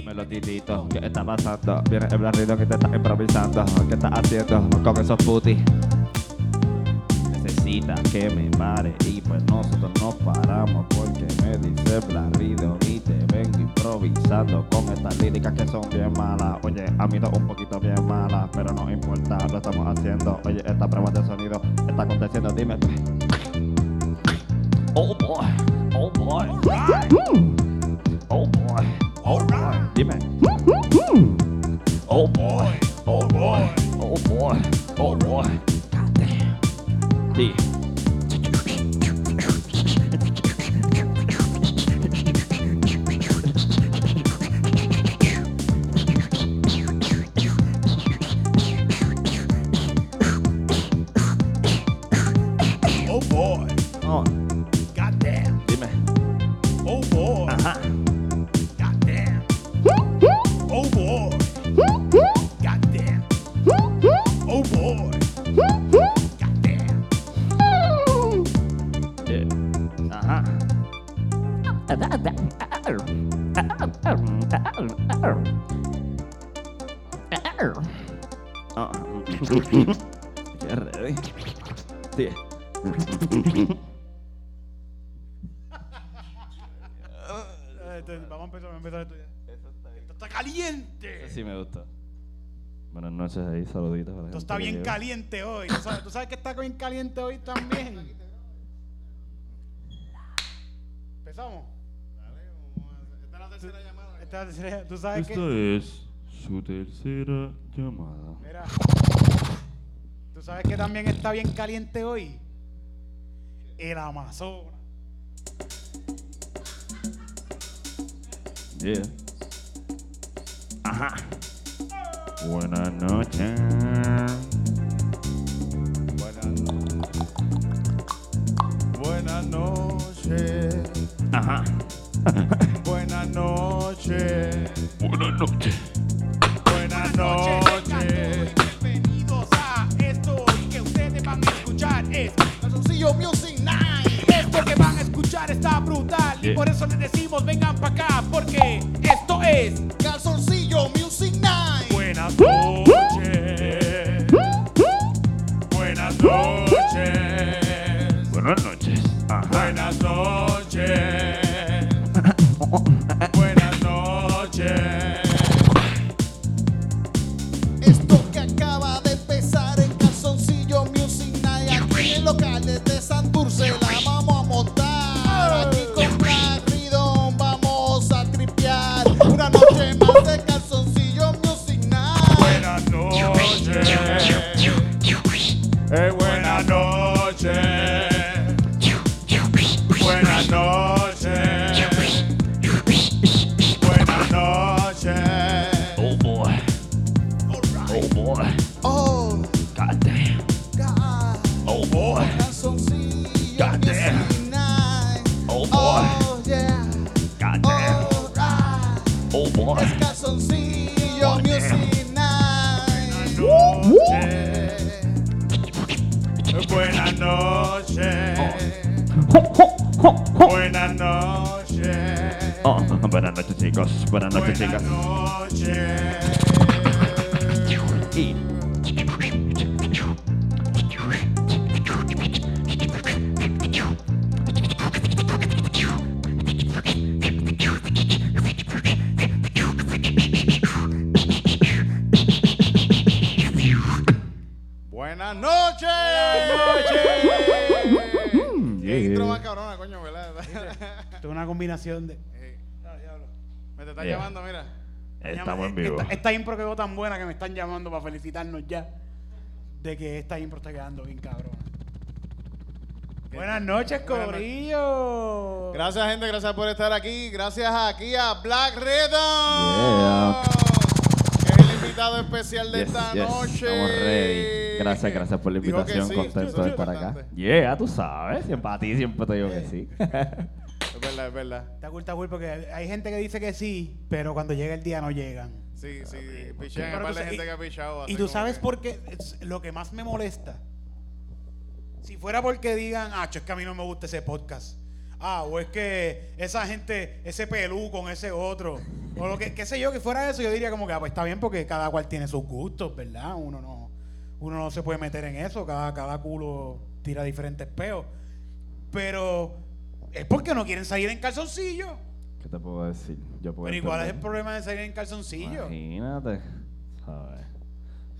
Dímelo, titito, ¿qué está pasando? Viene el barrido que te está improvisando. ¿Qué estás haciendo con esos putis? Necesita que me pare y pues nosotros nos paramos porque me dice Blarido y te vengo improvisando con estas líricas que son bien malas. Oye, a mí no un poquito bien malas, pero no importa, lo estamos haciendo. Oye, esta prueba de sonido está aconteciendo, dime. Damn. Saluditos. la Esto gente está que bien llegó. caliente hoy. ¿Tú sabes, tú sabes que está bien caliente hoy también? ¿Empezamos? Esta es la tercera llamada. Esta es la tercera- ¿Tú sabes Esta que es su tercera llamada. Mira. ¿Tú sabes que también está bien caliente hoy? El Amazonas. Yeah. Ajá. Buenas noches. Buenas noches. Ajá. Buenas noches. Buenas noches. Buenas noches. Bienvenidos a esto que ustedes van a escuchar. Es Calzoncillo Music Night. esto que van a escuchar está brutal. Y por eso les decimos vengan para acá. Porque esto es Calzoncillo Estamos en vivo. Esta, esta impro quedó tan buena que me están llamando para felicitarnos ya. De que esta impro está quedando bien cabrona. Buenas noches. Corillo. Gracias, gente, gracias por estar aquí. Gracias aquí a Black Rhythm. Yeah. Que es el invitado especial de Yes, esta yes, noche. Estamos ready. Gracias, gracias por la invitación. sí, Contento de es estar acá. Yeah, tú sabes. Siempre a ti siempre te digo que sí. Es verdad, es verdad. Está cool, está cool, porque hay gente que dice que sí, pero cuando llega el día no llegan. Sí, sí, piché. Hay par de gente que ha pichado. Y tú sabes que- por qué es lo que más me molesta. Si fuera porque digan, ah, es que a mí no me gusta ese podcast. Ah, o es que esa gente, ese pelú con ese otro. O lo que, qué sé yo, que fuera eso, yo diría como que, ah, pues está bien porque cada cual tiene sus gustos, ¿verdad? Uno no, uno no se puede meter en eso, cada, cada culo tira diferentes peos. Pero es porque no quieren salir en calzoncillo. ¿Qué te puedo decir? Yo puedo Pero igual es el entender. problema de salir en calzoncillo. Imagínate, ¿sabes?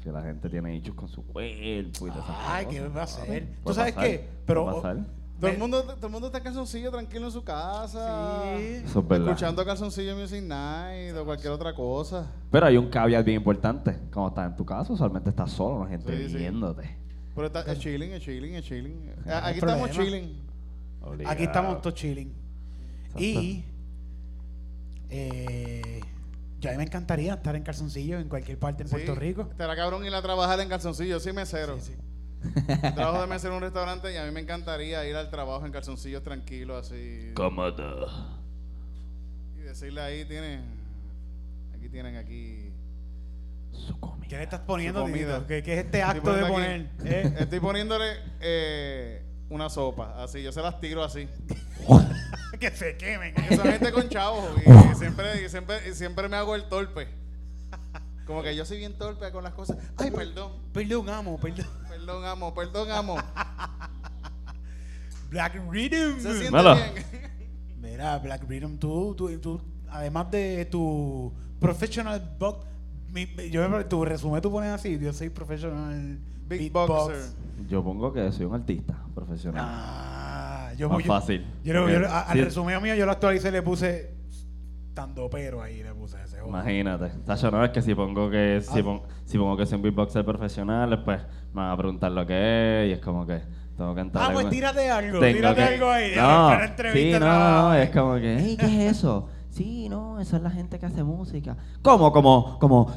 Si la gente tiene hechos con su cuerpo y todas esas Ay, ¿qué va a hacer? ¿Tú sabes qué? Pero- pasar. Todo Me- el, mundo, todo el mundo está en calzoncillo tranquilo en su casa. Sí. Eso es verdad. Escuchando calzoncillo Music Night o cualquier otra cosa. Pero hay un caveat bien importante. Cuando estás en tu casa, usualmente estás solo, no hay gente Sí, sí. viéndote. Pero está, es chilling, es chilling, es chilling. Aquí estamos problema. chilling. Aquí estamos todos chilling. Exacto. Y eh, yo a mí me encantaría estar en calzoncillo en cualquier parte en Sí, Puerto Rico. Estará cabrón ir a trabajar en calzoncillo. Mesero. Sí, sí. Trabajo de mesero en un restaurante y a mí me encantaría ir al trabajo en calzoncillos tranquilos así. Cómodo. Y decirle ahí, tienen. Aquí tienen aquí. Su comida. ¿Qué le estás poniendo, comida. ¿Qué, qué es este acto de poner? aquí- eh? Estoy poniéndole eh, una sopa, así. Yo se las tiro así. que se quemen. Esa gente con chavos. Y siempre, y siempre, y siempre me hago el torpe. Como que yo soy bien torpe con las cosas. Ay, perdón. Perdón, amo, perdón. Perdón, amo. Perdón, amo. Black Rhythm. Se siente bien. Mira, Black Rhythm, tú, tú, tú, además de tu professional box, mi- mi- yo me- tu resumen tú pones así, yo soy professional Big beatbox. boxer. Yo pongo que soy un artista profesional. Ah, yo, Más yo- fácil. Yo, yo a- al Sí. resumen mío yo lo actualicé y le puse tando pero ahí le puse ese. joder. Imagínate. Tacho, no es que si pongo que si, Ah. pon- si pongo que soy un beatboxer profesional, pues me van a preguntar lo que es y es como que tengo que entrar. Ah, pues tírate algo, Tengo tírate que- algo ahí. No, para una entrevista sí, no, es como que, "Ey, ¿qué es eso? Sí, no, eso es la gente que hace música. ¿Cómo? Como, como.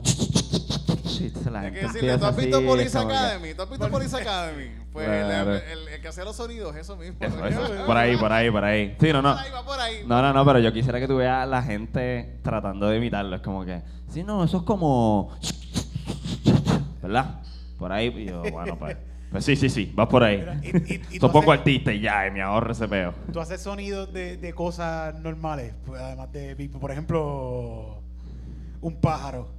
La Hay gente que decirle, ¿tú has visto Police Academy? ¿Tú has visto Police Academy? Pues el- Claro. el, el- el que hacía los sonidos, eso mismo. Eso, eso. Por ahí, por ahí, por ahí. Sí, no, no. Por ahí, va por ahí. No, no, no, pero yo quisiera que tú veas a la gente tratando de imitarlo. Es como que, sí, no, eso es como. ¿Verdad? Por ahí, y yo, bueno, pues. Pues sí, sí, sí, vas por ahí. Mira, y- y- y tú Yo pongo haces- artista y ya, y me ahorro ese peo. Tú haces sonidos de, de cosas normales, pues, además de, por ejemplo, un pájaro.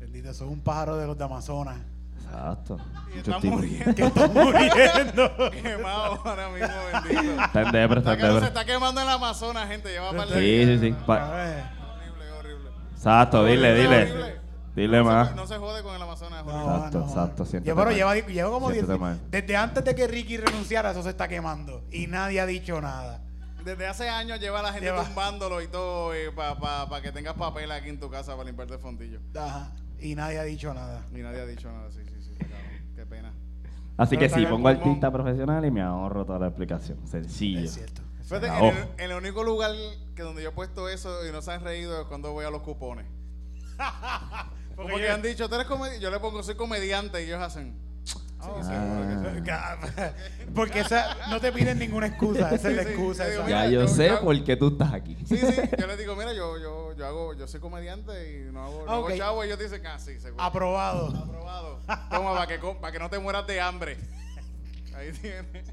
Bendito, eso es un pájaro de los de Amazonas. Exacto. Y está tipos. muriendo. Que está muriendo. Quemado ahora mismo, bendito. Está en depre, está Está en que se depre. está quemando en la Amazonas, gente. Lleva par de Sí, días. sí, sí. Pa-. Horrible, horrible. Exacto, dile, dile. horrible. Dile no más. Se, no se jode con el Amazonas. No. Exacto, no. exacto, siéntete Lleva, lleva, lleva como 10 Siéntete mal. Desde antes de que Ricky renunciara, eso se está quemando. Y nadie ha dicho nada. Desde hace años lleva a la gente Lleva. tumbándolo y todo para que tengas papel aquí en tu casa para limpiarte el fondillo. Ajá. Y nadie ha dicho nada. Y nadie ha dicho nada. Sí, sí, sí. está cabrón. Qué pena. Así Pero que sí, pongo pulmón. artista profesional y me ahorro toda la explicación. Sencillo. Es cierto. Fíjate, en el, en el único lugar que donde yo he puesto eso y no se han reído es cuando voy a los cupones. Porque Porque yo- han dicho, tú eres comediante. Yo le pongo, soy comediante y ellos hacen. Oh, sí, Ah. Porque esa, no te piden ninguna excusa. Esa es la Sí, sí. excusa. Yo digo, esa. mira, Ya yo yo- sé yo- por qué tú estás aquí. Sí, sí. Yo les digo, mira, yo, yo, yo hago, yo soy comediante y no hago, no hago chavo. Y ellos dicen, ah, sí, seguro. Aprobado. Aprobado. Toma, para que, para que no te mueras de hambre. Ahí tienes.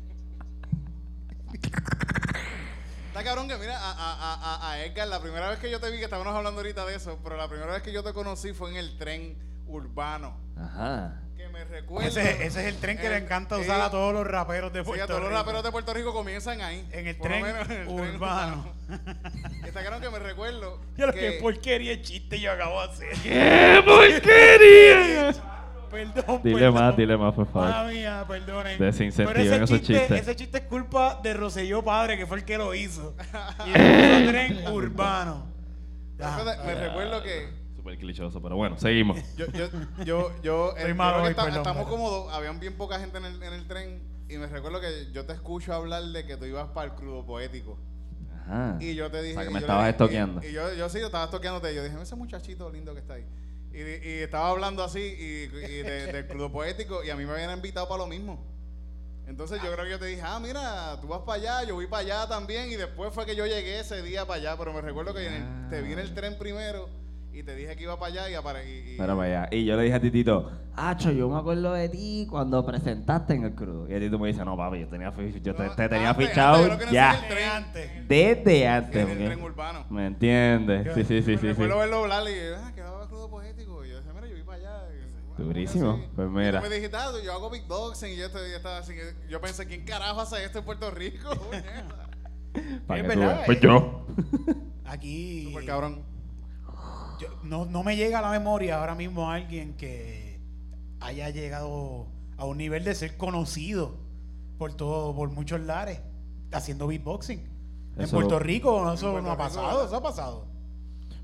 Está cabrón que mira, a, a, a, a Edgar, la primera vez que yo te vi, que estábamos hablando ahorita de eso, pero la primera vez que yo te conocí fue en el tren urbano. Ajá. Me recuerdo. Ese, ese es el tren que le encanta sí. usar a todos los raperos de Sí, Puerto a todos los raperos de Puerto Rico comienzan ahí. En el Por tren menos en el tren urbano. Está claro que me recuerdo. Yo lo que- que porquería chiste yo acabo de hacer. ¡Qué porquería! Perdón, Dile perdón. más, dile más, por favor. Mala mía, perdonen. Desincentiven esos chiste, chistes. Ese chiste es culpa de Roselló Padre, que fue el que lo hizo. Y el tren urbano. Ah, me recuerdo que Súper clichoso, pero bueno, seguimos. yo, yo, yo, yo, Soy el- malo creo que hoy, está- perdón, estamos perdón. cómodos, habían bien poca gente en el, en el tren y me recuerdo que yo te escucho hablar de que tú ibas para el crudo poético. Ajá. Y yo te dije. O sea, que y me yo estabas le- estoqueando. Y, y yo, yo sí, yo estaba estoqueándote. Y yo dije, ese muchachito lindo que está ahí. Y, y estaba hablando así y, y de- del club poético y a mí me habían invitado para lo mismo. Entonces yo creo que yo te dije, ah, mira, tú vas para allá, yo voy para allá también. Y después fue que yo llegué ese día para allá. Pero me recuerdo que en el- te vi en el tren primero Y te dije que iba para allá y apare- y, y- Mira para allá. Y yo le dije a Titito, Acho, yo me acuerdo de ti cuando presentaste en el crew. Y el Tito me dice, no, papi, yo, tenía, fi- yo te, No, te tenía antes, fichado antes, yo creo que no ya. el tren. Antes. Desde antes. en el porque- tren urbano. ¿Me entiendes? Sí, sí, sí, sí. sí. recuerdo verlo hablar y ah, que va crudo poético. Y yo decía, mira, yo vi para allá. Y, Durísimo. sí. Pues Y mira. me dijiste, ah, yo hago big boxing y yo, te- yo estaba así. que- Yo pensé, ¿quién carajo hace esto en Puerto Rico? Puñeta. Para Es que tú verdad, veas. Pues eh. yo. Aquí. Súper cabrón. Yo- no, no me llega a la memoria ahora mismo alguien que haya llegado a un nivel de ser conocido por todo, por muchos lares, haciendo beatboxing. En Puerto Rico eso Puerto no ha pasado, eso ha pasado.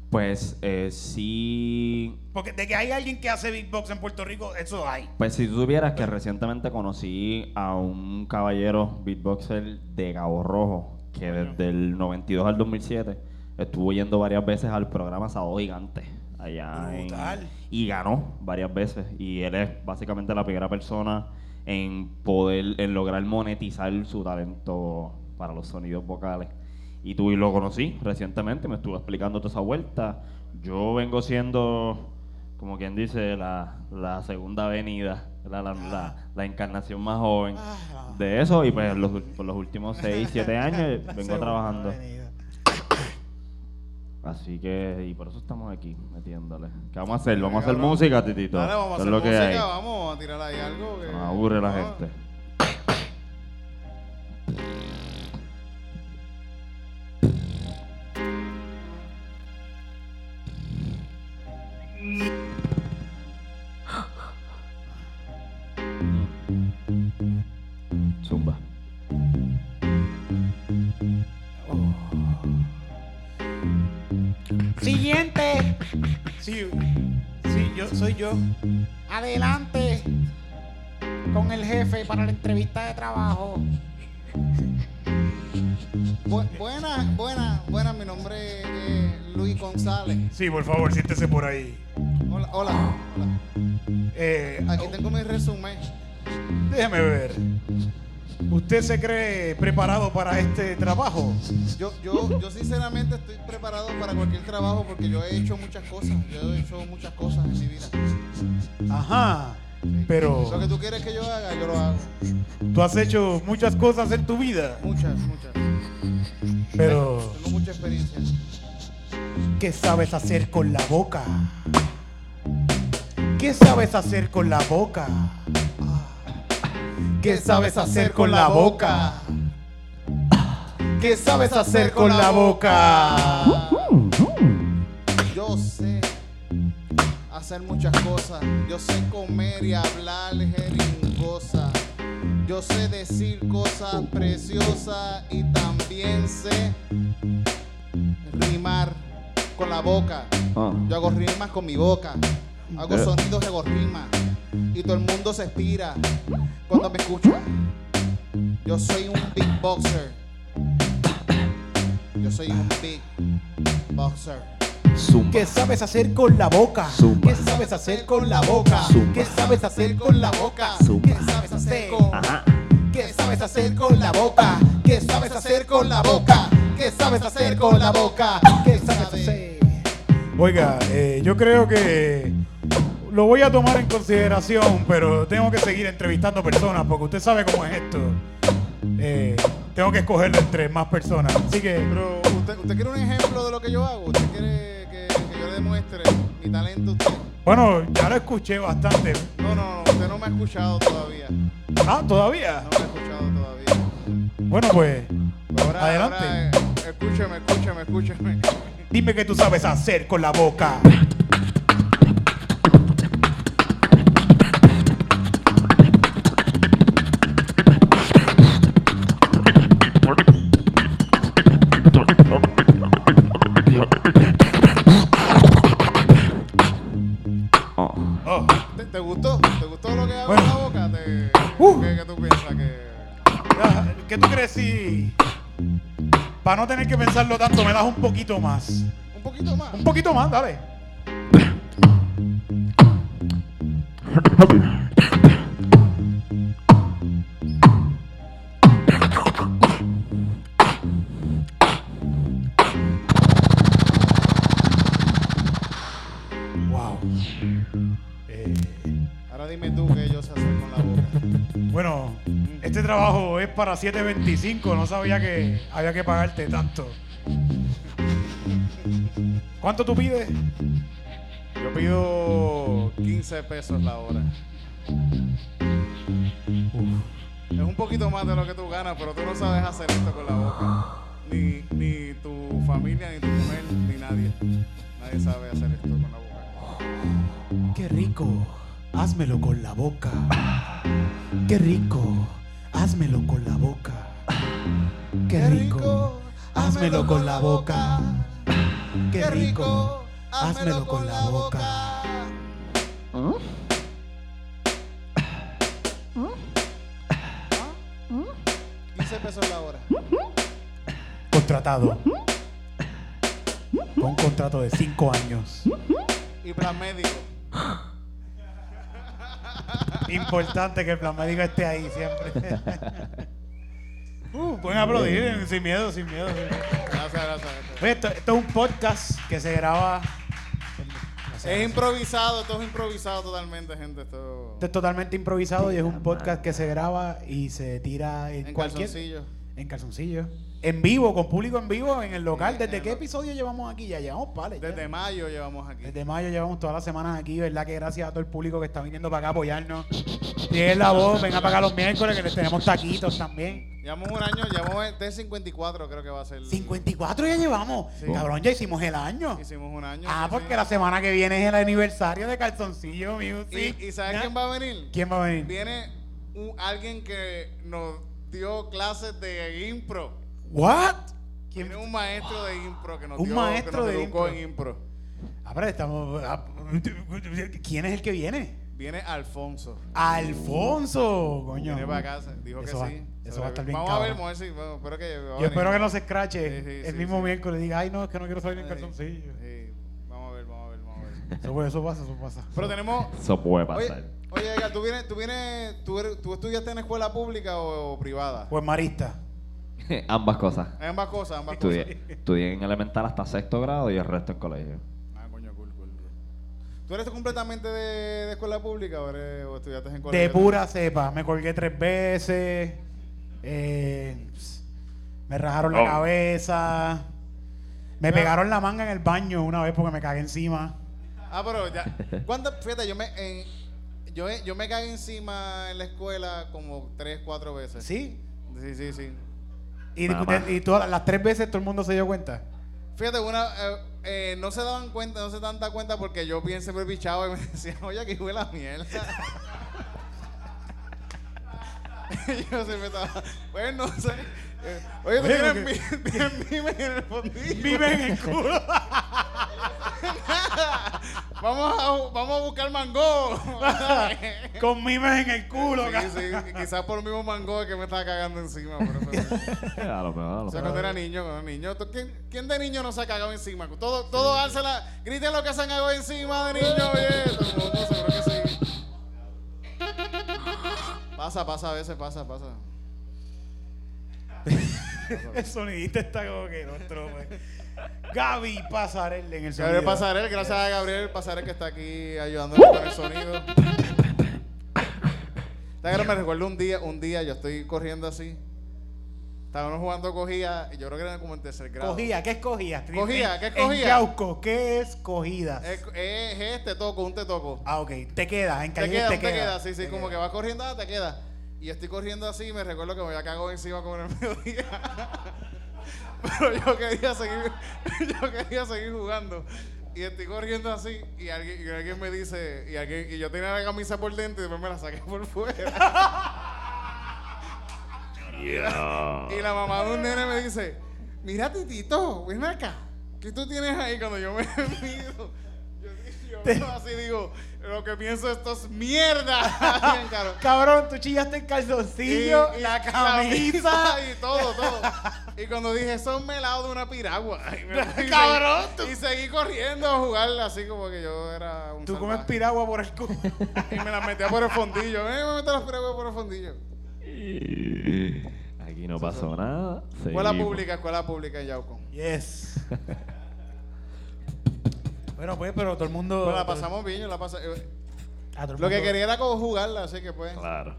Pues eh, sí. Porque de que hay alguien que hace beatbox en Puerto Rico, eso hay. Pues si tú supieras que recientemente conocí a un caballero beatboxer de Cabo Rojo que desde el 92 al 2007 estuvo yendo varias veces al programa Sábado Gigante allá en- y ganó varias veces y él es básicamente la primera persona en poder en lograr monetizar su talento para los sonidos vocales. Y tú y lo conocí recientemente me estuvo explicando toda esa vuelta. Yo vengo siendo como quien dice la, la segunda venida la, la, la- la encarnación más joven Ah. de eso y pues los, por los últimos 6, 7 años vengo trabajando. avenida. Así que, y por eso estamos aquí, metiéndole. ¿Qué vamos a hacer? Vamos a hacer música, Titito. Dale, vamos a hacer es lo que música, hay. vamos a tirar ahí algo. Que, nos aburre la gente. Zumba. Sí, sí, yo soy yo. Adelante con el jefe para la entrevista de trabajo. Bu- buena, buena, buena. Mi nombre es Luis González. Sí, por favor, siéntese por ahí. Hola, hola. hola. Eh, Aquí tengo mi resumen. déjeme ver. ¿Usted se cree preparado para este trabajo? Yo, yo, yo sinceramente estoy preparado para cualquier trabajo porque yo he hecho muchas cosas. Yo he hecho muchas cosas en mi vida. Ajá. Pero Lo que tú quieres que yo haga, yo lo hago. tú has hecho muchas cosas en tu vida. Muchas, muchas. Pero Tengo mucha experiencia. ¿qué sabes hacer con la boca? ¿Qué sabes hacer con la boca? ¿Qué sabes hacer con la boca? ¿Qué sabes hacer con la boca? Yo sé hacer muchas cosas. Yo sé comer y hablar jeringosa. Yo sé decir cosas preciosas y también sé rimar con la boca. Ah. Yo hago rimas con mi boca. Hago Eh. sonidos, hago rimas. Y todo el mundo se expira cuando me escucha. Yo soy un big boxer. Yo soy un big boxer. Zumba. ¿Qué sabes hacer con la boca? Zumba. ¿Qué sabes hacer con la boca? Zumba. ¿Qué sabes hacer con la boca? Zumba. ¿Qué sabes hacer con Ajá. ¿Qué sabes hacer con la boca? ¿Qué sabes hacer con la boca? ¿Qué sabes hacer con la boca? ¿Qué sabes hacer? Oiga, eh, yo creo que lo voy a tomar en consideración, pero tengo que seguir entrevistando personas porque usted sabe cómo es esto. Eh, tengo que escogerlo entre más personas. Así que Pero, ¿usted, ¿usted quiere un ejemplo de lo que yo hago? ¿Usted quiere que, que yo le demuestre mi talento a usted? Bueno, ya lo escuché bastante. No, no, no, usted no me ha escuchado todavía. No Ah, todavía. me ha escuchado todavía. Bueno, pues, ahora, Adelante. ahora, eh, escúcheme, escúcheme, escúcheme. dime qué tú sabes hacer con la boca. ¿Qué tú crees si, para no tener que pensarlo tanto, me das un poquito más? Un poquito más. Un poquito más, dale. Para 7.25. No sabía que había que pagarte tanto. ¿Cuánto tú pides? Yo pido 15 pesos la hora. Es un poquito más de lo que tú ganas, pero tú no sabes hacer esto con la boca. Ni, ni tu familia, ni tu mujer, ni nadie. Nadie sabe hacer esto con la boca. Qué rico. Házmelo con la boca. Qué rico. Házmelo con la boca. Qué rico. Házmelo con la boca. Qué rico. Házmelo con la boca. 15 pesos la hora. Contratado. Con un contrato de 5 años. Y plan médico. Importante que el plan médico esté ahí siempre. uh, pueden aplaudir sin miedo, sin miedo. sin miedo. Gracias, gracias. Oye, esto, esto es un podcast que se graba. Es improvisado, todo es improvisado totalmente, gente. Esto Esto es totalmente improvisado y es un podcast que se graba y se tira en, en cualquier. calzoncillo. En calzoncillo. En vivo, con público en vivo en el local. ¿Desde qué episodio llevamos aquí? Ya llevamos ya. Desde mayo llevamos aquí. Desde mayo llevamos todas las semanas aquí, ¿verdad? Que gracias a todo el público que está viniendo para acá a apoyarnos. Tienen la voz, venga para acá los miércoles que les tenemos taquitos también. Llevamos un año, llevamos de 54 creo que va a ser. 54 ya llevamos. Sí. Cabrón, ya hicimos el año. Hicimos un año. Ah, sí, porque sí. la semana que viene es el aniversario de Calzoncillo Music. ¿Y, y sabes ¿Ya? quién va a venir? ¿Quién va a venir? Viene un- alguien que nos dio clases de impro. ¿What? ¿Quién? Viene un maestro de impro que nos Un dio, maestro que nos de educó impro. en impro. Ah, pero estamos. ah, ¿Quién es el que viene? Viene Alfonso. Alfonso, coño. Viene para casa. Dijo Eso que va- sí. eso va a estar bien Vamos a ver, cabrón. vamos a ver si. bueno, espero que. Yo espero que no se escrache Sí, sí, el sí, mismo sí. miércoles diga, ay, no, es que no quiero salir en calzoncillo. sí. Vamos a ver, vamos a ver, vamos a ver. Eso, eso pasa, eso pasa. Pero tenemos. Eso puede Oye, pasar. oye Edgar, ¿tú, vienes, tú, vienes, tú, eres- tú estudiaste en escuela pública o, o privada? Pues Marista. ambas cosas. Ambas cosas, ambas Estudié, estudié en elemental hasta sexto grado y el resto en colegio. Ah, coño, cool, cool. ¿Tú eres completamente de, de escuela pública o, eres, o estudiaste en colegio? De pura cepa. Me colgué tres veces. eh, me rajaron la Oh. cabeza. Me Ya. pegaron la manga en el baño una vez porque me cagué encima. Ah, pero ya. ¿Cuántas? Fíjate, yo me, en- yo, yo me caí encima en la escuela como tres, cuatro veces. ¿Sí? Sí, sí, sí. Y, y todas las tres veces todo el mundo se dio cuenta. Fíjate, una, eh, eh, no se daban cuenta, no se dan cuenta porque yo bien siempre bichaba y me decían, oye, aquí huele la mierda. Y yo siempre estaba, bueno, no sé. eh, oye, tú Oye, tienes, porque- mi- tienes mimes en el fondillo. Vive en el culo. Vamos, a, vamos a buscar mango. Con mimes en el culo. Sí, sí, quizás por el mismo mango que me estaba cagando encima. Por eso. a lo mejor, a lo O sea, cuando era niño, cuando era niño. ¿tú- ¿Quién, quién de niño no se ha cagado encima? Todo, todo álcela, griten lo que se han cagado encima de niño, oye. Todo el mundo seguro que sí. Pasa, pasa, a veces pasa, pasa. El sonidista está como que no pues. Gaby Pasarel en el sonido. Gabriel Pasarel, gracias a Gabriel Pasarel que está aquí ayudándonos con el sonido. Esta me recuerdo un día, un día yo estoy corriendo así. Estábamos jugando cogía, y yo creo que era como en tercer grado. Cogía, ¿qué es cogía? Cogía, ¿qué es En cogía? Yauco, ¿qué es cogida? Es, es, es te toco, un te toco. Ah, ok. Te queda, en Te calle queda, te, te queda, sí, sí, Te como queda. que vas corriendo, ah, te queda. Y estoy corriendo así y me recuerdo que me había cagado encima como en el mediodía. Pero yo quería seguir, yo quería seguir jugando. Y estoy corriendo así y alguien, y alguien me dice, y, alguien, y yo tenía la camisa por dentro y después me la saqué por fuera. Y la mamá de un nene me dice, mira titito, ven acá. ¿Qué tú tienes ahí cuando yo me miro? Yo, yo veo así digo, lo que pienso esto es mierda. Bien. Cabrón, tú chillaste el calzoncillo, Y- y la camisa. y todo, todo. Y cuando dije, son melados de una piragua. Y me fui y Cabrón, seguí- Y seguí corriendo a jugar así como que yo era un Tú comes piragua por el culo. Y me las metía por el fondillo. Eh, me meto las piraguas por el fondillo. Aquí no pasó nada. Escuela seguimos. pública, escuela pública en Yauco. Yes. Bueno, pues, pero todo el mundo. Pues la pasamos bien, yo la pasé. eh, Ah, Lo que quería era como jugarla, así que pues. Claro.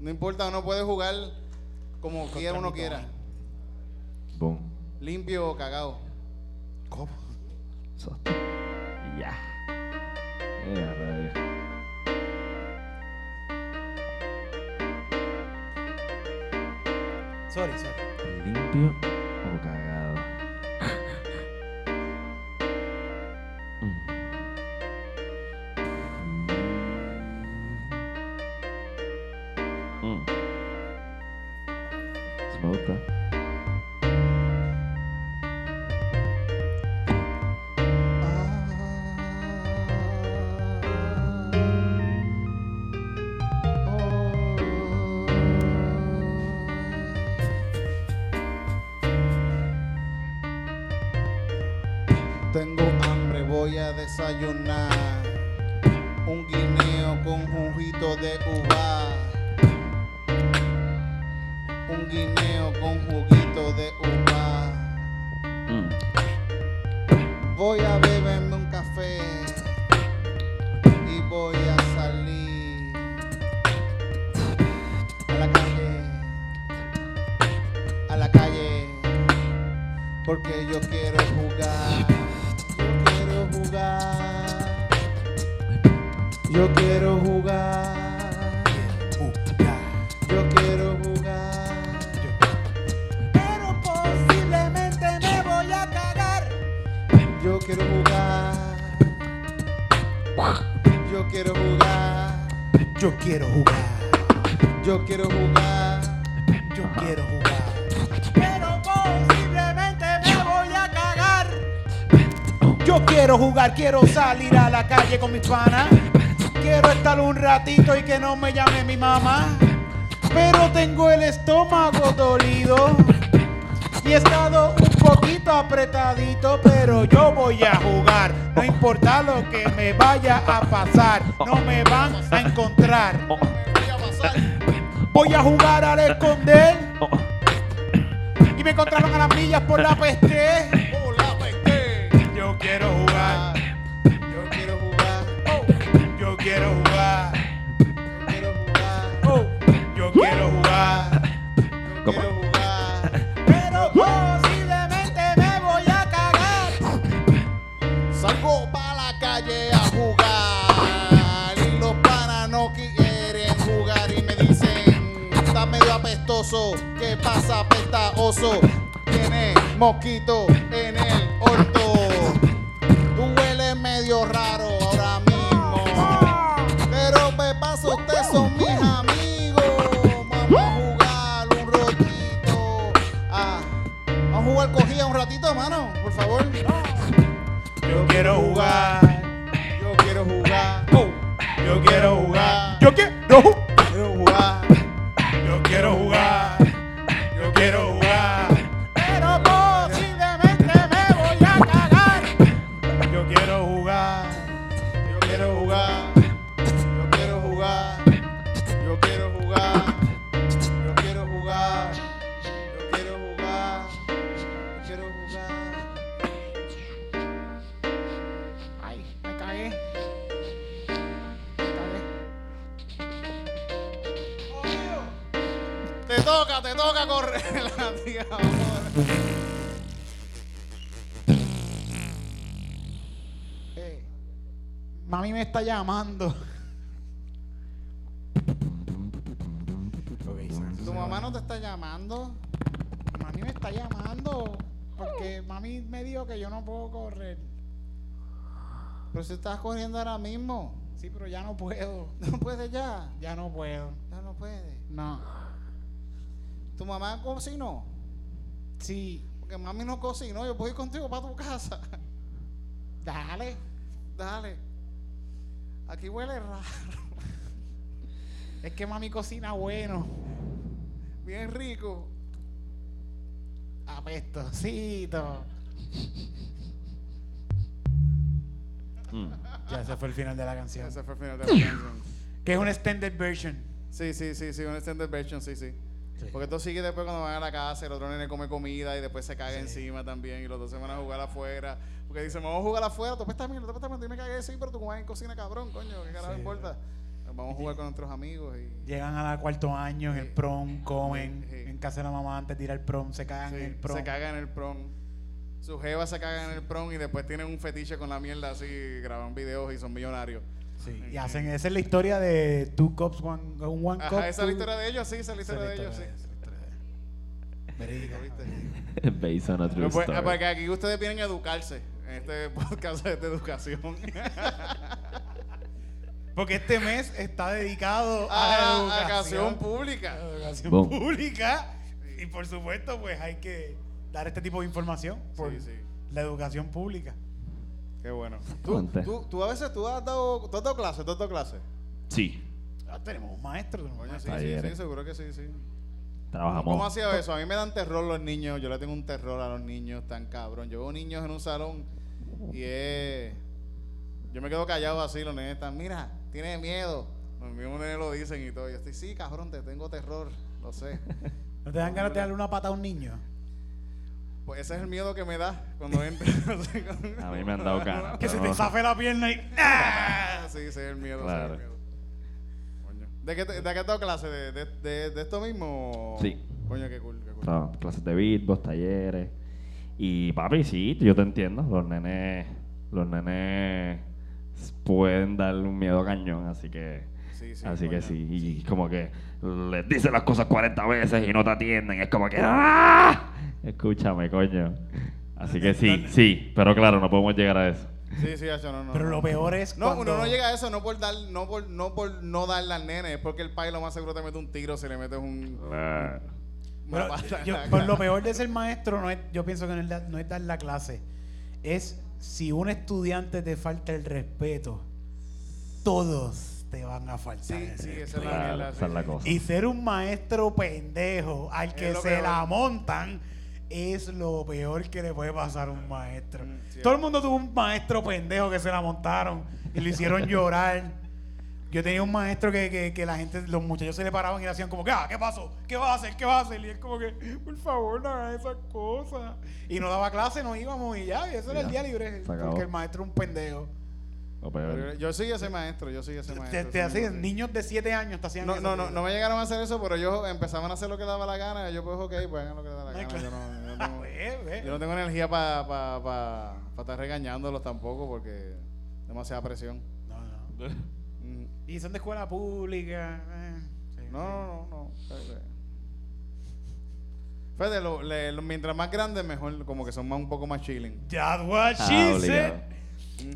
No importa, uno puede jugar Como Contra quiera uno quiera. Boom. Limpio o cagado. ¿Cómo? Ya. Yeah. Sorry, sorry. ¿Limpio quiero salir a la calle con mis panas. Quiero estar un ratito y que no me llame mi mamá. Pero tengo el estómago dolido. Y he estado un poquito apretadito, pero yo voy a jugar. No importa lo que me vaya a pasar, no me van a encontrar. Voy a jugar al esconder. Y me encontraron a las millas por la peste. Mosquito Eh, Mami me está llamando. ¿Tu mamá no te está llamando? Mami me está llamando porque mami me dijo que yo no puedo correr. Pero si estás corriendo ahora mismo. Sí, pero ya no puedo. No puedes ya. Ya no puedo. Ya no puedes. No. ¿Tu mamá cocinó? Sí, Porque mami no cocinó. Yo puedo ir contigo para tu casa. dale. Dale. Aquí huele raro. Es que mami cocina bueno. Bien rico. Apestosito. Mm. Ya ese fue el final de la canción. Ese fue el final de la canción. Que es una extended version. Sí, sí, sí, sí, una extended version, sí, sí. Porque esto sigue después cuando van a la casa, el otro nene come comida y después se caga encima también y los dos se van a jugar afuera. Porque dicen, vamos a jugar afuera, tú esta mierda, tú esta mierda, y me cagué, sí, pero tu mamá en cocina cabrón, coño, ¿qué carajo Sí. importa? Vamos a jugar con nuestros amigos y Llegan a cuarto año en el prom, comen en casa de la mamá antes de ir al prom, se cagan en el prom. se cagan en el prom. Su jeva se caga en el prom y después tienen un fetiche con la mierda así, graban videos y son millonarios. Sí, y hacen, esa es la historia de Two Cups, One, un One. Ajá, esa es la historia de ellos, sí, esa es la historia de ellos, sí. Verídica. ¿Viste? Based on a true pues, story. porque aquí ustedes vienen a educarse. En este podcast es de educación. Porque este mes está dedicado a, a, la educación, educación pública. a la educación Boom. pública. Y por supuesto, pues hay que dar este tipo de información por Sí, sí. la educación pública. Qué bueno. ¿Tú, tú, tú a veces tú has dado, tú has dado clases, tú has dado clases. Sí, Ah, tenemos un maestro. sí, sí, sí, seguro que sí, sí. trabajamos. ¿Cómo ha sido eso? A mí me dan terror los niños. Yo le tengo un terror a los niños tan cabrón. Yo veo niños en un salón y es... Yo me quedo callado así, los nenes están, mira, tiene miedo. Los mismos nenes lo dicen y todo. Yo estoy, sí, cabrón, te tengo terror, lo sé. ¿No te dan ganas de darle una pata a un niño? Pues ese es el miedo que me da cuando entro. A mí me han dado ganas. Que se te zafe la pierna y... ¡Ah! sí, ese es el miedo. Claro. el miedo. Coño. ¿De qué, te- de qué has dado clase? ¿De, de, de, de esto mismo? Sí. Coño, qué cool, qué cool. Clases de beatbox, talleres. Y papi, sí, yo te entiendo. Los nenes, los nenes pueden darle un miedo cañón, así que, Sí, sí, así que sí. Y como que les dicen las cosas 40 veces y no te atienden. Es como que ¡ah! Escúchame, coño. Así que sí, sí. Pero claro, no podemos llegar a eso. Sí, sí, hacho, no, no. Pero no. lo peor es No, cuando... uno no llega a eso no por dar, no por, no por no darle al nene, es porque el pai lo más seguro te mete un tiro si le metes un una Pero pata en yo- la por cara. lo peor de ser maestro, no es, yo pienso que no es, dar- no es dar la clase. Es si un estudiante te falta el respeto, todos te van a faltar. Sí, el sí, esa es la Claro, mierda, esa sí, es la sí. cosa. Y ser un maestro pendejo al que Es lo se peor. la montan es lo peor que le puede pasar a un maestro. Mm, sí. Todo el mundo tuvo un maestro pendejo que se la montaron y lo hicieron llorar. Yo tenía un maestro que, que, que la gente, los muchachos se le paraban y le hacían como que, ah, ¿qué pasó? ¿Qué vas a hacer? ¿Qué vas a hacer? Y él como que, por favor, no hagas esas cosas. Y no daba clase, nos íbamos y ya, y eso era el día libre. Porque el maestro es un pendejo. Peor. Yo soy ese maestro, yo soy ese Te, maestro. te hacían, sí. niños de 7 años te hacían No, eso. no, no, no me llegaron a hacer eso, pero ellos empezaban a hacer lo que daba la gana. y Yo, pues, ok, pues hagan lo que les da la Ay, gana. claro. Yo no, yo no tengo, Ve, ve. yo no tengo energía para pa, pa, pa estar regañándolos tampoco porque demasiada presión. No, no. Mm. Y son de escuela pública. eh, sí, No, sí. no, no, no. Fede, Fede, lo- le- lo- mientras más grande, mejor, como que son más un poco más chilling. That's what Ah, she obligado. said.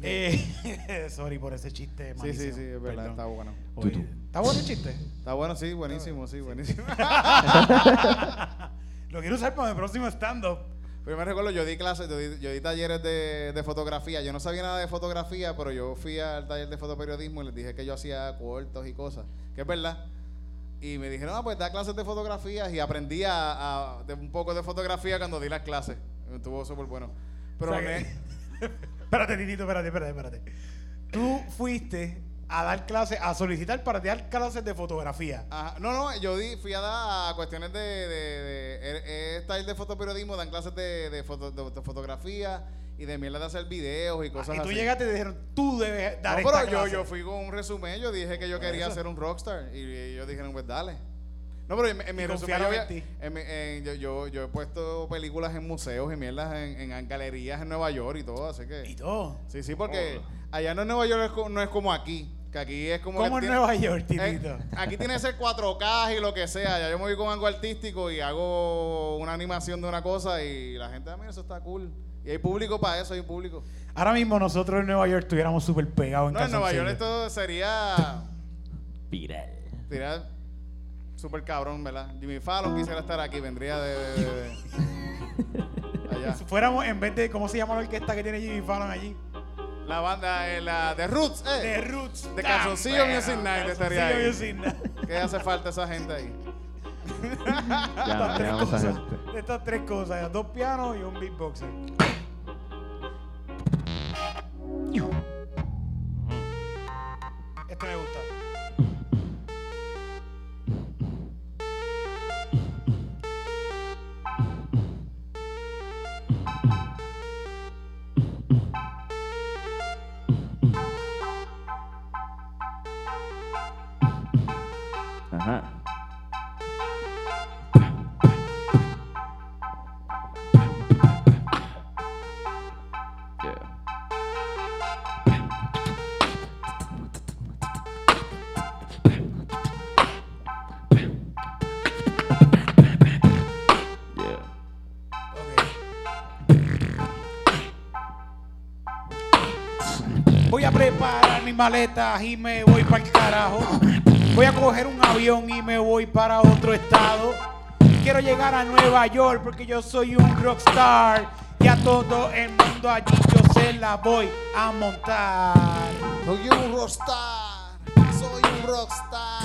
Eh, sorry por ese chiste. Sí, sí, malísimo. sí, es verdad, Perdón. está bueno. Oye. ¿Está bueno el chiste? Está bueno, sí, buenísimo, sí, buenísimo. Lo quiero usar para mi próximo stand-up. Pero me recuerdo, yo di clases, yo di, yo di talleres de, de fotografía. Yo no sabía nada de fotografía, pero yo fui al taller de fotoperiodismo y les dije que yo hacía cortos y cosas, que es verdad. Y me dijeron, ah, pues da clases de fotografía y aprendí a, a- de un poco de fotografía cuando di las clases. Estuvo súper bueno. Pero O sea me- que- espérate, Titito, espérate, espérate, espérate. Tú fuiste a dar clases, a solicitar para dar clases de fotografía. Ajá. No, no, yo di, fui a dar a cuestiones de, de, de, de- taller de fotoperiodismo, dan clases de, de, foto- de- fotografía y de mierda de hacer videos y cosas y tú así. llegaste y te dijeron, tú debes dar No, esta pero yo, clase. yo fui con un resumen, yo dije que yo quería eso. ser un rockstar y ellos dijeron, pues dale. No, pero en, en mi Y resumen yo, había- en ti. en mi- en- yo, yo, yo he puesto películas en museos y mierdas en, en galerías en Nueva York y todo, así Y que... todo. Sí, sí, porque allá no en Nueva York es no es como aquí, que aquí es como... ¿Cómo que en tiene- Nueva York, eh, Titito? aquí tiene que ser 4K y lo que sea. Ya yo me voy con algo artístico y hago una animación de una cosa y la gente, ah, mira, eso está cool. Y hay público para eso, hay público. Ahora mismo nosotros en Nueva York estuviéramos súper pegados en No, en Nueva York esto sería... Viral. Sería súper cabrón, ¿verdad? Jimmy Fallon quisiera estar aquí, vendría de... de- de- de- allá. Si fuéramos, en vez de, ¿cómo se llama la orquesta que tiene Jimmy Fallon allí? La banda, eh, la de Roots, eh. De Roots. De Calzoncillo Damn, Music Night Calzoncillo estaría ahí. Music Night. ¿Qué hace falta esa gente ahí? Ya, Estas tres esa cosas. gente. Estas tres cosas. Dos pianos y un beatboxer. Este me gusta. Voy a preparar mi maleta y me voy para el carajo. Voy a coger un avión y me voy para otro estado. Quiero llegar a Nueva York porque yo soy un rockstar. Y a todo el mundo allí yo se la voy a montar. Soy un rockstar, soy un rockstar,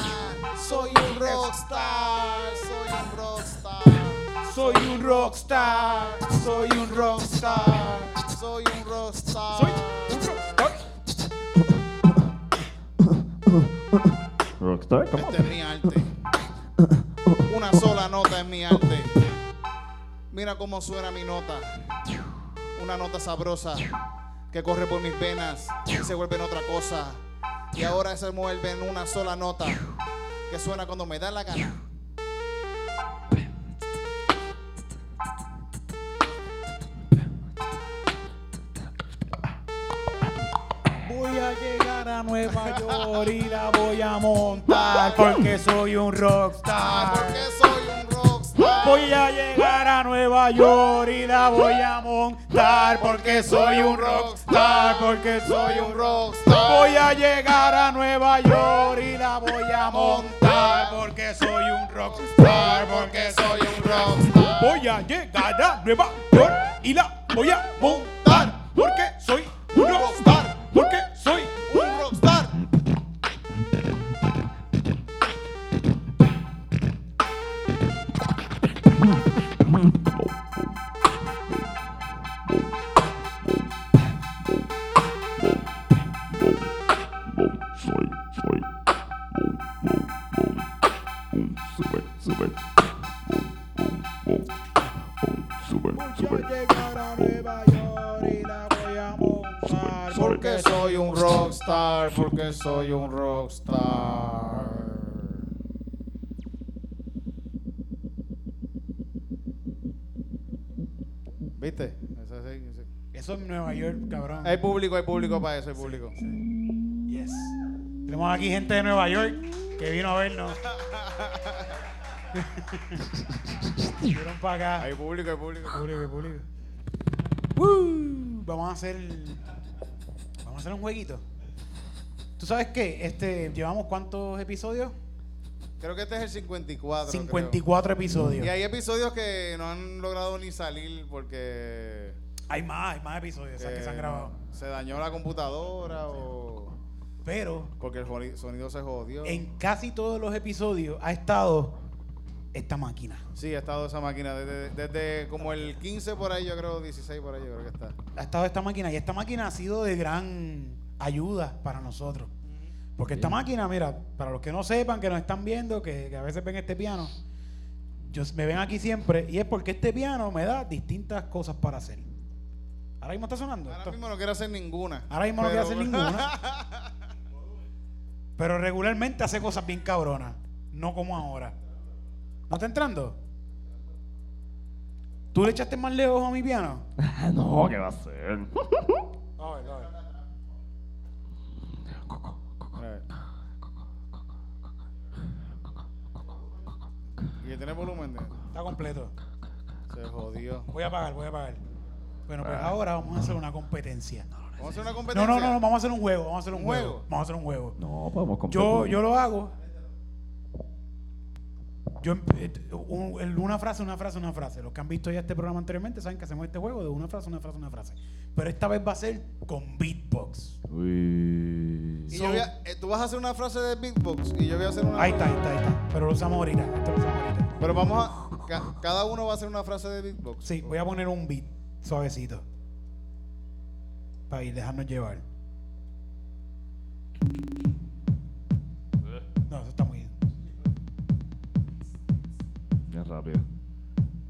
soy un rockstar, soy un rockstar, Soy un rockstar, soy un rockstar. soy un rockstar. Soy un rockstar. On. Este es mi arte. Una sola nota es mi arte. Mira cómo suena mi nota. Una nota sabrosa que corre por mis venas y se vuelve en otra cosa. Y ahora se vuelve en una sola nota que suena cuando me da la gana. Voy a llegar a Nueva York y la voy a montar porque soy un rockstar. porque soy un rockstar. Voy a llegar a Nueva York y la voy a montar porque soy un rockstar, porque soy un rockstar. Voy a llegar a Nueva York y la voy a montar porque soy un rockstar, porque soy un rockstar. Voy a llegar a Nueva York y la voy a montar porque soy un rockstar, super, y la voy a montar Porque soy un rockstar, porque soy un rockstar. ¿Viste? Eso sí, sí. Eso es Nueva York, cabrón. Hay público, hay público para eso, hay público. Yes. Tenemos aquí gente de Nueva York que vino a vernos. Vinieron para acá. Hay público, hay público. Público, público. Uh, vamos a hacer. Vamos a hacer un jueguito. ¿Tú sabes qué? Este, llevamos cuántos episodios? Creo que este es el 54. creo. 54 episodios. Y hay episodios que no han logrado ni salir porque Hay más, hay más episodios sea, que se han eh, grabado. se dañó la computadora o Pero porque el sonido se jodió. en casi todos los episodios ha estado esta máquina. Sí, ha estado esa máquina desde, desde como el 15 por ahí, yo creo, 16 por ahí, yo creo que está. ha estado esta máquina y esta máquina ha sido de gran ayuda para nosotros. Porque esta máquina, mira, para los que no sepan, que nos están viendo, que, que a veces ven este piano, yo, me ven aquí siempre y es porque este piano me da distintas cosas para hacer. Ahora mismo está sonando. Ahora esto. mismo no quiero hacer ninguna. Ahora mismo no quiero hacer pero- ninguna. Pero regularmente hace cosas bien cabronas. No como ahora. ¿No está entrando? ¿Tú le echaste más lejos a mi piano? No, ¿qué va a ser? Eh. Y que tiene volumen. de- Está completo. Se jodió. Voy a pagar, voy a pagar. Bueno, pues ahora vamos a hacer una competencia. Vamos a hacer una No, competencia. no, no, no, vamos a hacer un juego, vamos a hacer un, ¿Un juego? juego? Vamos a hacer un juego. No, podemos Yo, competir. yo lo hago. Yo eh, una frase, una frase, una frase. Los que han visto ya este programa anteriormente saben que hacemos este juego de una frase, una frase, una frase. Pero esta vez va a ser con beatbox. Uy. Y So- yo voy a- eh, tú vas a hacer una frase de beatbox y yo voy a hacer una. Ahí está, ahí está, ahí está. Pero lo usamos ahorita. Esto lo usamos ahorita. Pero vamos a. ca- cada uno va a hacer una frase de beatbox. Sí, voy a poner un beat suavecito. Para ir, dejarnos llevar. Rápido.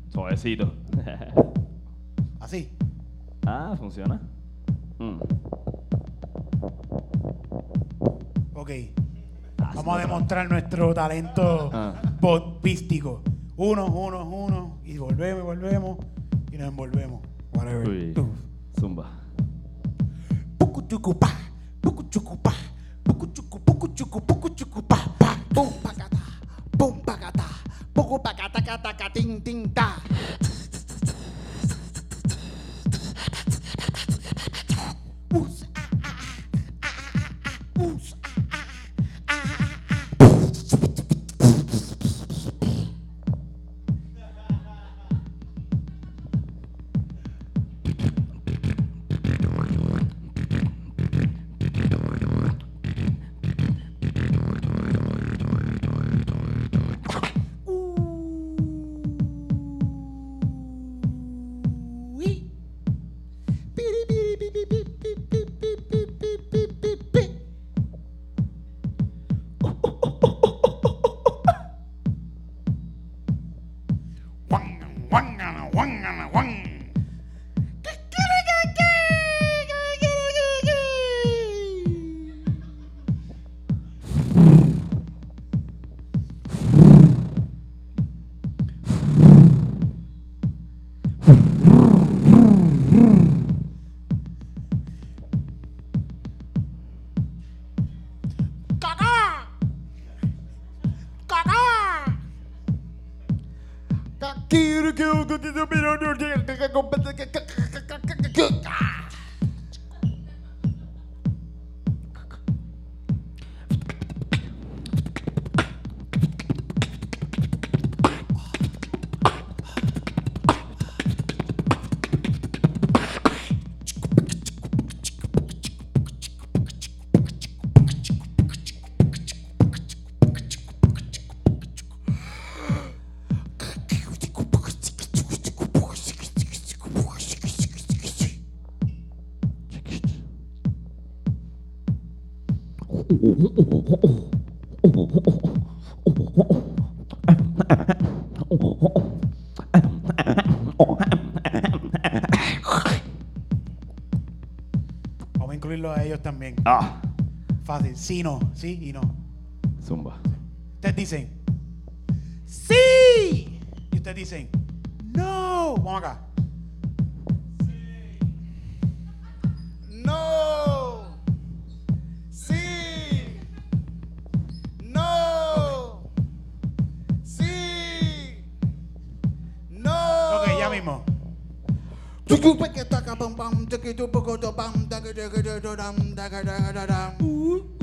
Suavecito. Así. ah, funciona. Mm. Ok. Vamos a demostrar nuestro talento Ah. podpístico. Uno, uno, uno. Y volvemos, y volvemos. Y nos envolvemos. Whatever. Uy. Zumba. Pucuchucupá, pucuchucupá, pucuchucu, pucuchucu, pucuchucupá, pa. Pum pacata, pum pacata, Poco, pacataca, taca, ting, ting, ta. Ah, Fácil. Sí, no. Sí y no. zumba. Ustedes dicen, ¡Sí! Y ustedes dicen, ¡No! Vamos acá. No. Sí. No. Sí. No. Ok, ya mismo. bum bum, diggy do bugger do bum, diggy diggy do dum, diggy diggy do dum.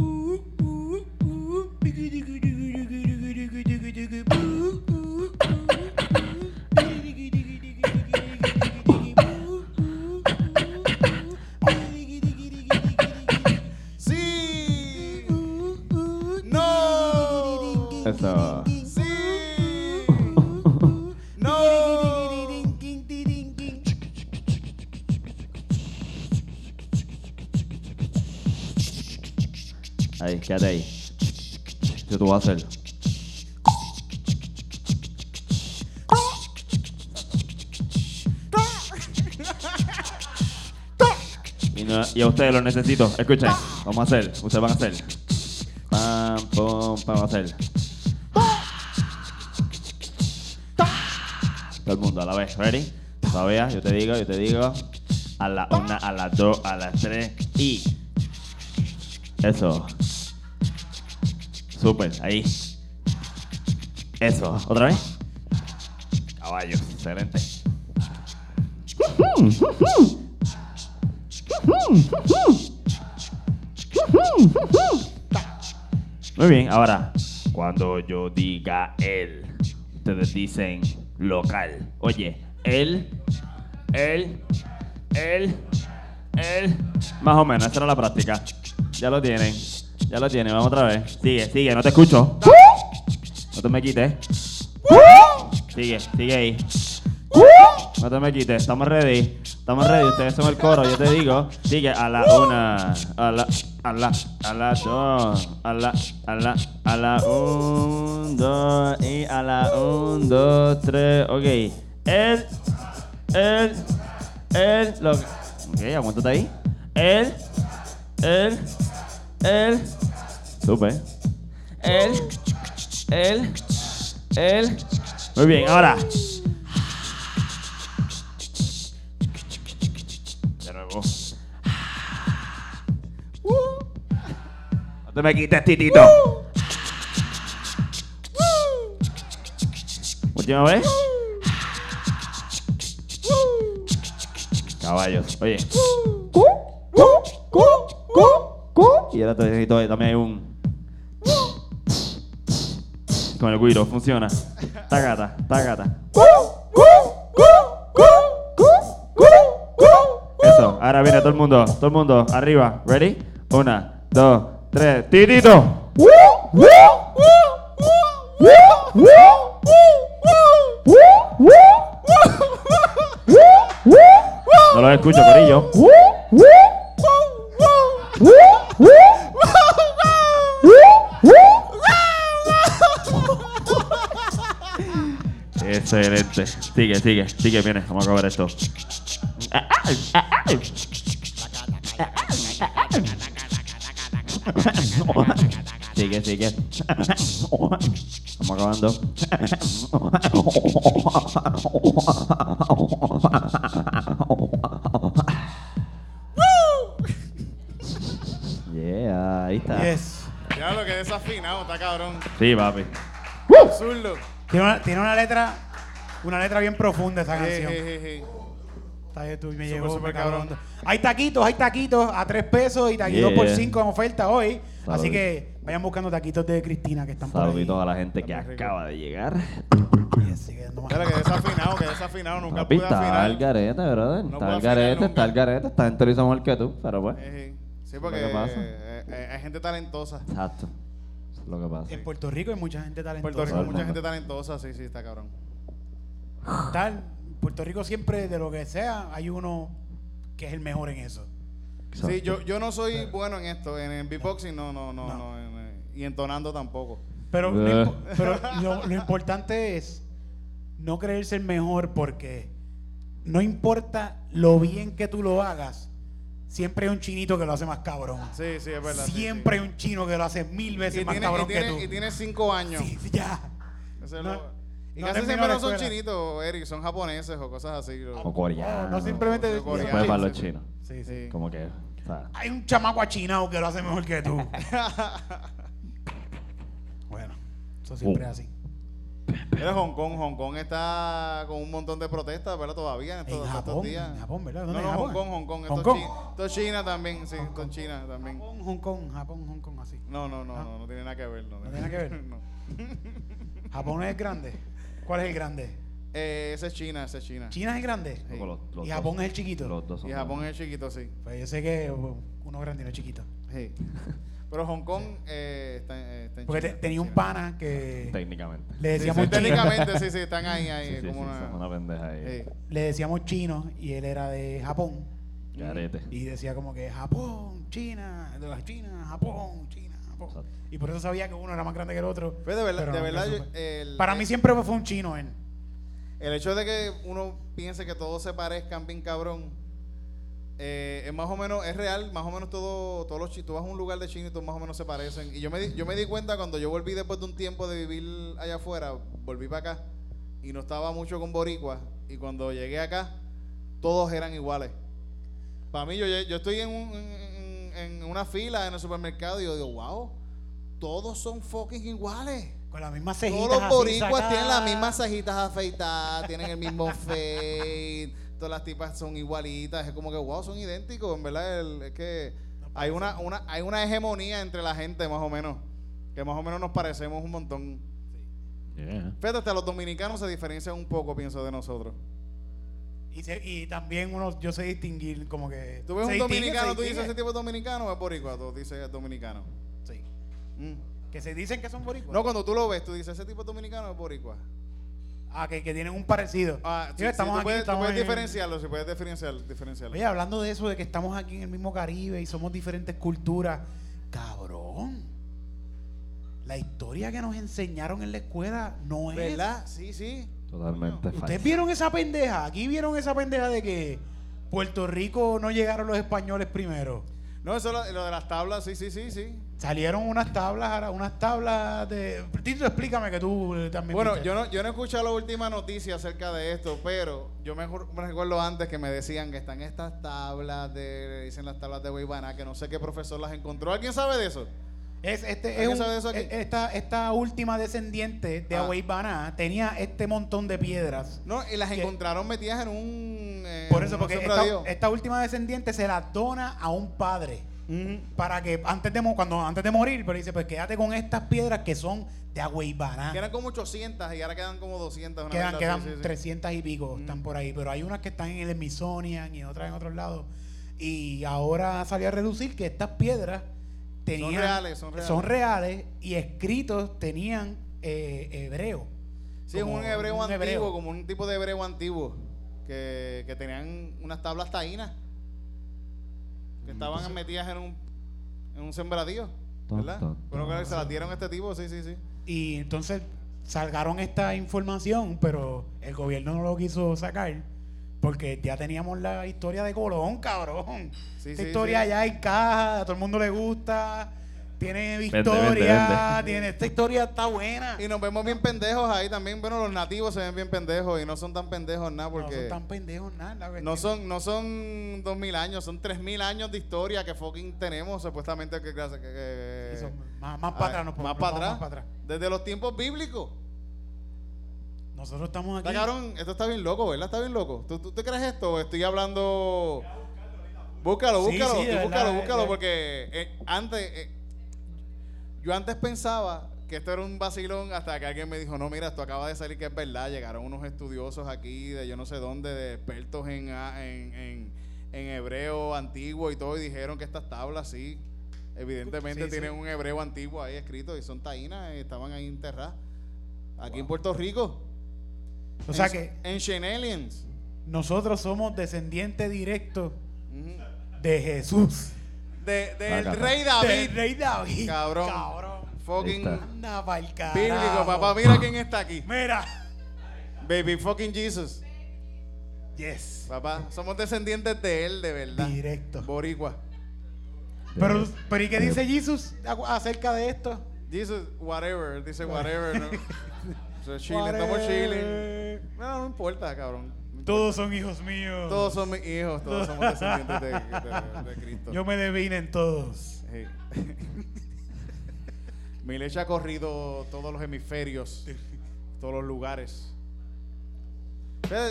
A hacer. Y, a ustedes los necesito. Escuchen. Vamos a hacer. Ustedes van a hacer. Pam, pum, pam, hacer. Todo el mundo a la vez. ¿Ready? Todavía, yo te digo, yo te digo. A la una, a las dos, a las tres y. Eso. Super, ahí. Eso. ¿Otra vez? Caballo, excelente. Muy bien, ahora, cuando yo diga él, ustedes dicen local. Oye, él, él, él, él. Más o menos, esa era la práctica. Ya lo tienen, ya lo tienen, vamos otra vez. Sigue, sigue, no te escucho. No te me quites. Sigue, sigue ahí. No te me quites, estamos ready. Estamos ready, ustedes son el coro, yo te digo. Sigue a la una, a la, a la, a la dos, a la, a la, a la un, dos, y a la un, dos, tres, ok. Él, él, él, lo Ok, aguántate ahí. Él, él, él, supe. Él, él, él. Muy bien, ahora. De nuevo. No te me quites, titito. Última vez. Caballos. Oye. Y ahora también hay un. Con el guiro, funciona. Tagata, tagata. Eso, ahora viene todo el mundo, todo el mundo, arriba, ready? Una, dos, tres, titito. No lo escucho, Corillo. Excelente. Sigue, sigue, sigue, viene. Vamos a coger esto. Sigue, sigue. Vamos acabando. Yeah, ahí está. Yes. Ya lo que desafinado, está cabrón. Sí, papi. Zurdo. Tiene una, tiene una letra, una letra bien profunda esa canción. Está bien, tú me Súper, llegó, súper me cabrón. cabrón. Hay taquitos, hay taquitos a tres pesos y taquitos Yeah. por cinco en oferta hoy. Así Salud. que vayan buscando taquitos de Cristina que están por ahí. Saluditos a la gente que Está acaba de llegar. Más. Espera, que desafinado, que desafinado. Nunca Papi, pude está afinar. al garete, brother. No está al afinar garete, nunca. está al garete. Esta gente lo hizo mejor que tú, pero pues. Sí, Lo porque que pasa. eh, eh, hay gente talentosa. Exacto. Eso es lo que pasa. En Puerto Rico hay mucha gente En talentosa. Puerto Rico hay mucha gente talentosa, sí, sí, está cabrón. Tal, Puerto Rico siempre, de lo que sea, hay uno que es el mejor en eso. Sí, Exacto. yo, yo no soy bueno en esto, en el beatboxing no, no, no, No. no, en- eh, y entonando tampoco. Pero, lo, Eh. pero lo, lo importante es no creerse el mejor porque no importa lo bien que tú lo hagas, siempre hay un chinito que lo hace más cabrón. Sí, sí, es verdad. sí, siempre sí. hay un chino que lo hace mil veces Y más tiene, cabrón y, tiene, que tú. y tiene cinco años. Sí, ya. Eso es No- lo- y no casi siempre no son chinitos, Eric, son japoneses o cosas así. O coreano. No, no simplemente o dicen coreano. Después para los chinos. Sí, sí. Como que. o sea, Hay un chamaco achinado que lo hace mejor que tú. bueno, eso siempre Uh. es así. Era Hong Kong. Hong Kong está con un montón de protestas, ¿verdad? Todavía en estos, En estos días. en Japón, ¿verdad? No, ¿Dónde no, es Hong? Kong, Hong Kong. Esto Hong Kong. Esto es China también, sí. Esto es China también. Japón, Hong Kong, Japón, Hong Kong, así. No, no, no, no, no tiene nada que ver. No, ¿No tiene nada que ver? no. Japón es grande. ¿Cuál es el grande? Eh, ese es China, ese es China. China es el grande. Sí. como los- los Y dos- Japón es el chiquito. Los dos son Y Japón es el chiquito, sí. Pues yo sé que uno grande y uno chiquito. Sí. Pero Hong Kong eh, está, eh, está en Porque te- China, tenía un China. pana que Técnicamente. le Sí, decíamos sí, chino. técnicamente, sí, sí, están ahí, ahí. Sí, sí, como sí, una, son una pendeja ahí. Sí. Le decíamos chino y él era de Japón. Garete. Y decía como que Japón, China, de las China, Japón, China. Exacto. Y por eso sabía que uno era más grande que el otro. Pues de verdad, pero de no, verdad eso yo- fue. el, Para mí siempre fue un chino él. el hecho de que uno piense que todos se parezcan bien cabrón, eh, es más o menos, es real, más o menos todo, todos los chinos, tú vas a un lugar de chino y todos más o menos se parecen. Y yo me, di, yo me di cuenta cuando yo volví después de un tiempo de vivir allá afuera, volví para acá y no estaba mucho con boricua y cuando llegué acá, todos eran iguales. Para mí, yo, yo estoy en, un- en- en una fila en el supermercado y yo digo, wow, todos son fucking iguales. Con las mismas cejitas. Todos los boricuas tienen las mismas cejitas afeitadas, tienen el mismo fade, todas las tipas son igualitas, es como que wow, son idénticos, en verdad, el- es que hay una, una, hay una hegemonía entre la gente más o menos, que más o menos nos parecemos un montón. Yeah. Fíjate, hasta los dominicanos se diferencian un poco, pienso, de nosotros. Y, se- y también uno, yo sé distinguir como que. Tú ves un distingue, dominicano, tú dices ese tipo de dominicano o es boricua, tú dices dominicano. Sí. Mm. Que se dicen que son boricuas. No, cuando tú lo ves, tú dices ese tipo de dominicano o es boricua. Ah, que, que tienen un parecido. Ah, Sí, estamos tú aquí, puedes, tú estamos puedes en- diferenciarlo, si puedes diferenciar, diferenciarlo. Oye, hablando de eso, de que estamos aquí en el mismo Caribe y somos diferentes culturas, cabrón. La historia que nos enseñaron en la escuela no es. ¿Verdad? Sí, sí. Totalmente ¿Ustedes falso. vieron esa pendeja? Aquí vieron esa pendeja de que Puerto Rico no llegaron los españoles primero. No, eso lo, lo de las tablas, sí, sí, sí, sí. Salieron unas tablas, ahora, unas tablas de. Tito, explícame que tú eh, también. Bueno, viste. yo no, yo no he escuchado la última noticia acerca de esto, pero yo me, me recuerdo antes que me decían que están estas tablas de, dicen las tablas de Weibana, que no sé qué profesor las encontró. ¿Alguien sabe de eso? Es, este, e- esta, esta última descendiente de Ah. Awey Baná tenía este montón de piedras. No, y las encontraron metidas en un. eh, Por eso, porque esta, última descendiente se la dona a un padre. Para que antes de, cuando, antes de morir, pero dice, pues quédate con estas piedras que son de Agüey Baná. Que eran como 800 y ahora quedan como 200. una Quedan, quedan así, sí, sí. 300 y pico, están por ahí. Pero hay unas que están en el Smithsonian y otras en otros lados. Y ahora salió a reducir que estas piedras tenían. reales, son reales. son reales y escritos tenían eh, hebreo. Sí, es Como un hebreo un antiguo, hebreo. como un tipo de hebreo antiguo. Que, que tenían unas tablas taínas. Que estaban metidas en un, en un sembradío. ¿Verdad? Bueno, que se las dieron a este tipo, sí, sí, sí. Y entonces salgaron esta información, pero el gobierno no lo quiso sacar. Porque ya teníamos la historia de Colón, cabrón. Sí, Esta sí, historia sí. ya encaja, a todo el mundo le gusta, tiene victoria, tiene esta historia está buena. Y nos vemos bien pendejos ahí también. Bueno, los nativos se ven bien pendejos y no son tan pendejos nada no son porque tan pendejos nada. la no son no son dos mil años, son tres mil años de historia que fucking tenemos supuestamente que, que- que- son más, más Ah, para atrás, nos más podemos- para vamos atrás, más para atrás. desde los tiempos bíblicos. Nosotros estamos aquí. Está cabrón, esto está bien loco, ¿verdad? Está bien loco. ¿Tú, tú te crees esto estoy hablando? Búscalo, Sí, búscalo, sí, tú búscalo, verdad, búscalo, eh, porque eh, antes, eh, yo antes pensaba que esto era un vacilón hasta que alguien me dijo, no, mira, esto acaba de salir que es verdad. Llegaron unos estudiosos aquí de yo no sé dónde, de expertos en, en, en, en hebreo antiguo y todo, y dijeron que estas tablas sí, evidentemente Sí, sí. tienen un hebreo antiguo ahí escrito y son taínas, y estaban ahí enterradas. Aquí en Puerto Rico. O sea En- que Ancient Aliens. nosotros somos descendientes directos de Jesús. De, del Acá. rey Del David. rey David. Cabrón. Cabrón. Fucking Ahí está. Anda pa'l carajo. bíblico, papá. Mira quién está aquí. Mira. Baby fucking Jesus. Yes. Papá, somos descendientes de él, de verdad. Directo. Boricua. Pero, pero ¿y qué dice Jesús acerca de esto? Jesus, whatever. Dice whatever, ¿no? So, chilling, estamos chilling. No, no importa, cabrón. No importa. Todos son hijos míos. Todos son mis hijos, todos somos descendientes de, de- de Cristo. Yo me devine en todos. Sí. Mi leche ha corrido todos los hemisferios, todos los lugares.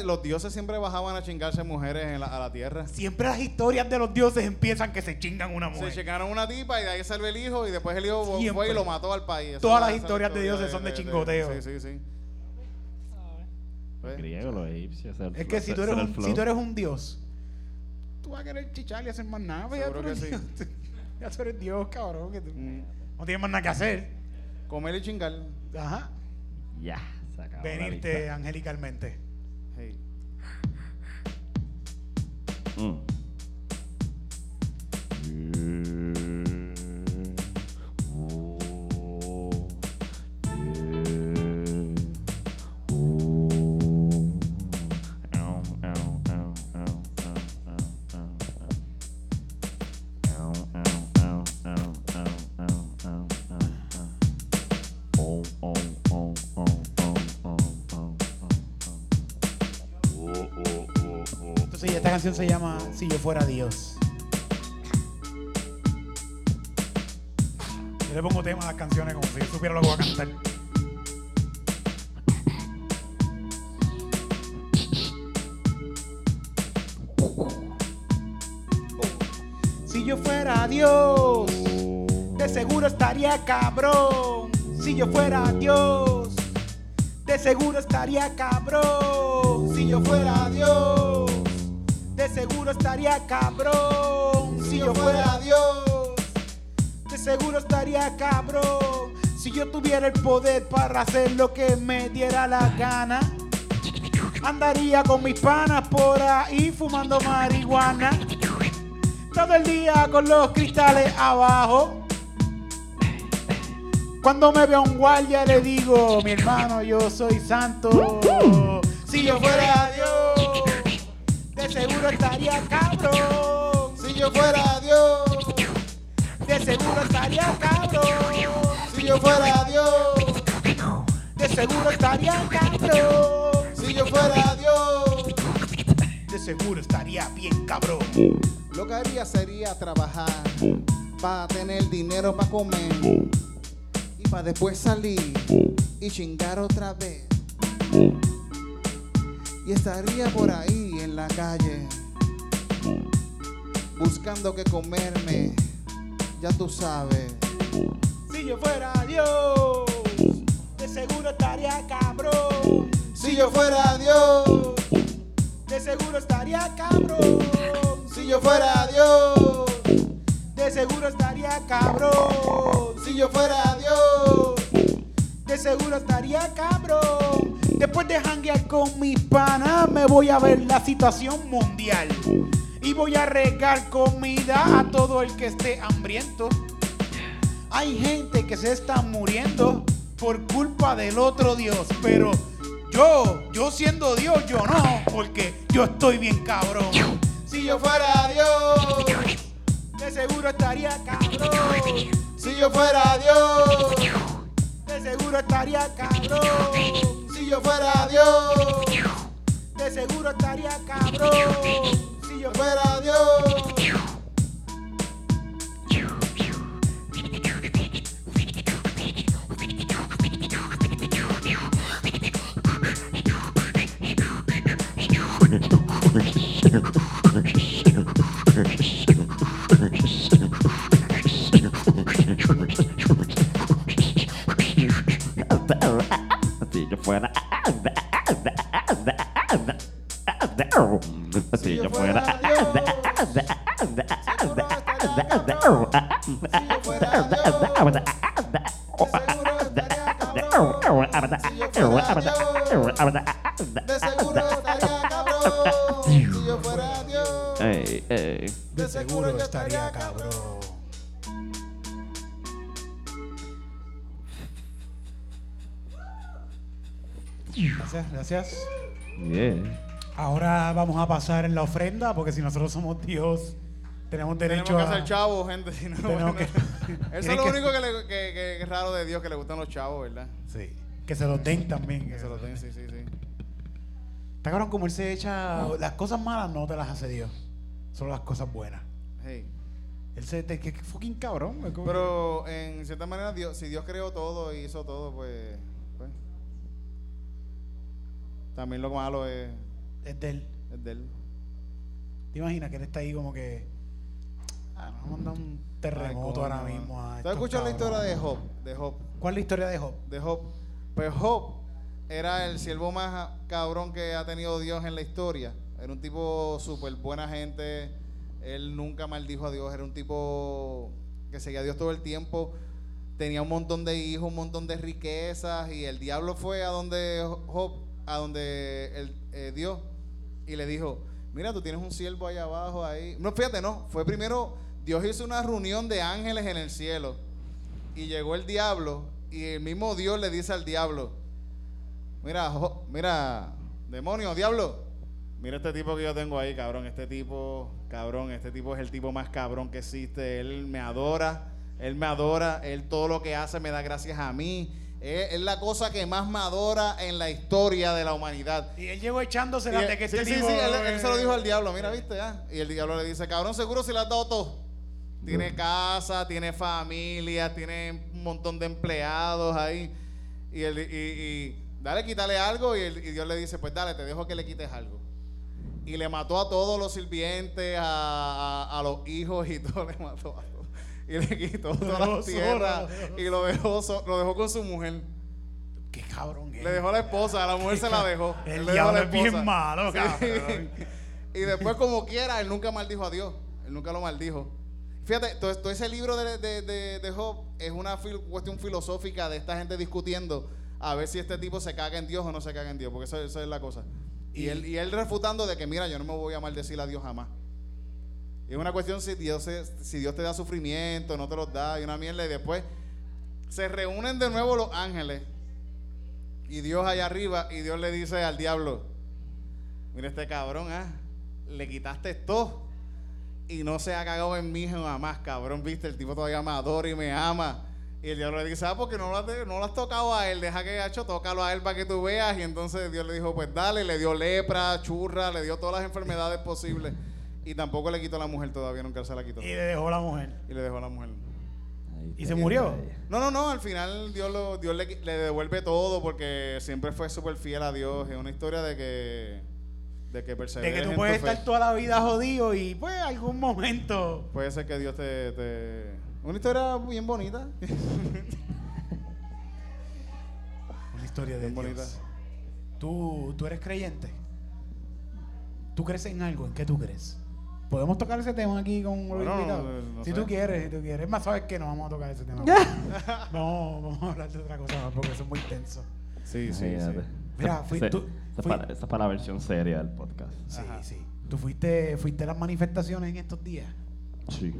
Los dioses siempre bajaban a chingarse mujeres en la- a la tierra. Siempre las historias de los dioses empiezan que se chingan una Se mujer. checaron una tipa y de ahí salió el hijo y después el hijo Siempre. fue y lo mató al país. Todas las la historias de dioses son de chingoteo. Sí, sí, sí. Los Pues, griegos, los egipcios. ese Es que si tú, eres un, si tú eres un dios, tú vas a querer chichar y hacer más nada. pues, ya Seguro tú eres que sí. Dios. Ya tú eres Dios, cabrón. que tú mm, no tienes más nada que hacer. comer y chingar. Ajá. Ya, se acabó Venirte angelicalmente. Hey. Mm. Entonces, canción se llama Si yo fuera Dios. Yo le pongo tema a las canciones como si yo supiera lo que voy a cantar. Si yo fuera Dios, de seguro estaría cabrón. Si yo fuera Dios, de seguro estaría cabrón. Si yo fuera Dios, seguro estaría cabrón. Si yo fuera Dios, de seguro estaría cabrón. Si yo tuviera el poder para hacer lo que me diera la gana, andaría con mis panas por ahí fumando marihuana. Todo el día con los cristales abajo. Cuando me veo un guardia le digo, mi hermano, yo soy santo. Si yo fuera Dios, de seguro estaría cabrón. Si yo fuera Dios, de seguro estaría cabrón. Si yo fuera Dios, de seguro estaría cabrón. Si yo fuera Dios, de seguro estaría bien cabrón. Lo que haría sería trabajar para tener dinero para comer y para después salir y chingar otra vez. Y estaría por ahí la calle buscando que comerme, ya tú sabes. Si yo fuera Dios, de seguro estaría cabrón. Si yo fuera Dios, De seguro estaría cabrón. si yo fuera Dios, De seguro estaría cabrón. si yo fuera Dios, De seguro estaría cabrón. Después de janguear con mis panas, me voy a ver la situación mundial. Y voy a regar comida a todo el que esté hambriento. Hay gente que se está muriendo por culpa del otro Dios. Pero yo, yo siendo Dios, yo no, porque yo estoy bien cabrón. Si yo fuera Dios, de seguro estaría cabrón. Si yo fuera Dios, De seguro estaría cabrón. Yo fuera Dios, De seguro estaría cabrón. Si yo fuera Dios. Fuera. Ey, ey. De seguro estaría cabrón. Gracias, gracias. Yeah. Ahora vamos a pasar en la ofrenda, porque si nosotros somos Dios, tenemos derecho Tenemos que a... hacer chavos, gente. si no, bueno. que- Eso es lo único que, le- que- que- es raro de Dios, que le gustan los chavos, ¿verdad? Sí, que se los den también. Que se lo den, sí, sí, sí. Está cabrón como él se echa... Las cosas malas no te las hace Dios, solo las cosas buenas. Hey. Él se... te- que, fucking cabrón. Pero en cierta manera, Dios, si Dios creó todo y hizo todo, pues, pues, también lo malo es, Es de él. es de él. ¿Te imaginas que él está ahí como que... Ah, manda un terremoto ahora mismo. a ¿Tú has estos escuchado la historia de? Job? De Job, ¿Cuál es la historia de Job? de Job. Pues Job era el siervo más cabrón que ha tenido Dios en la historia. Era un tipo súper buena gente. Él nunca maldijo a Dios. Era un tipo que seguía a Dios todo el tiempo. Tenía un montón de hijos, un montón de riquezas. Y el diablo fue a donde Job, a donde el, eh, Dios, y le dijo: Mira, tú tienes un siervo ahí abajo. ahí No, fíjate, no. Fue primero, Dios hizo una reunión de ángeles en el cielo. Y llegó el diablo. Y el mismo Dios le dice al diablo: Mira, Jo- mira, demonio, diablo. Mira este tipo que yo tengo ahí, cabrón. Este tipo, cabrón, este tipo es el tipo más cabrón que existe. Él me adora, él me adora, él todo lo que hace me da gracias a mí. Es, es la cosa que más me adora en la historia de la humanidad. Y él llegó Y echándosela él- de que sí, este sí, tipo, sí, él, él se lo dijo eh, al diablo, mira, viste, ah? Y el diablo le dice, cabrón, seguro si le has dado todo. Tiene casa, tiene familia, tiene un montón de empleados ahí. Y, el, y, y dale, quítale algo. Y, el- y Dios le dice, pues dale, te dejo que le quites algo. Y le mató a todos los sirvientes, a, a- a los hijos y todo, le mató a todos. Y le quitó todas dejó las tierras dejó y lo dejó, so- lo dejó con su mujer. Qué cabrón es. Le dejó a la esposa, a la mujer se la dejó. El le dejó a diablo la es bien malo, Sí. cabrón. y después, como quiera, él nunca maldijo a Dios. Él nunca lo maldijo. Fíjate, todo, todo ese libro de, de, de- de Job es una fil- cuestión filosófica de esta gente discutiendo a ver si este tipo se caga en Dios o no se caga en Dios, porque eso, eso es la cosa. Y, Y- él, y él refutando de que, mira, yo no me voy a maldecir a Dios jamás. Y es una cuestión si Dios, si Dios te da sufrimiento, no te los da, y una mierda, y después se reúnen de nuevo los ángeles y Dios allá arriba, y Dios le dice al diablo, mira este cabrón, ¿ah? le quitaste todo y no se ha cagado en mí jamás, cabrón, viste, el tipo todavía me adora y me ama. Y el diablo le dice, ah, porque no lo, has, no lo has tocado a él, deja que ha hecho, tócalo a él para que tú veas. Y entonces Dios le dijo, pues dale, le dio lepra, churra, le dio todas las enfermedades posibles. Y tampoco le quitó a la mujer todavía, nunca se la quitó. Y le dejó a la mujer. Y le dejó a la mujer. ¿Y se murió? No, no, no, al final Dios, lo, Dios le, le devuelve todo porque siempre fue súper fiel a Dios. Es una historia de que, de que De perseveres que tú puedes fe. estar toda la vida jodido y pues algún momento. Puede ser que Dios te, te... Una historia bien bonita. Una historia de Bien Dios. bonita. ¿Tú, ¿Tú eres creyente? ¿Tú crees en algo? ¿En qué tú crees? ¿Podemos tocar ese tema aquí con los Bueno, invitados? no- no si sé. tú quieres, si tú quieres. Es más, ¿sabes qué? No vamos a tocar ese tema. vamos, vamos a hablar de otra cosa más porque eso es muy tenso. Sí, sí, sí. Mira, fui tú- esa, fui- para, esa es para la versión seria del podcast. Sí, Ajá. sí. ¿Tú fuiste, fuiste a las manifestaciones en estos días? Sí.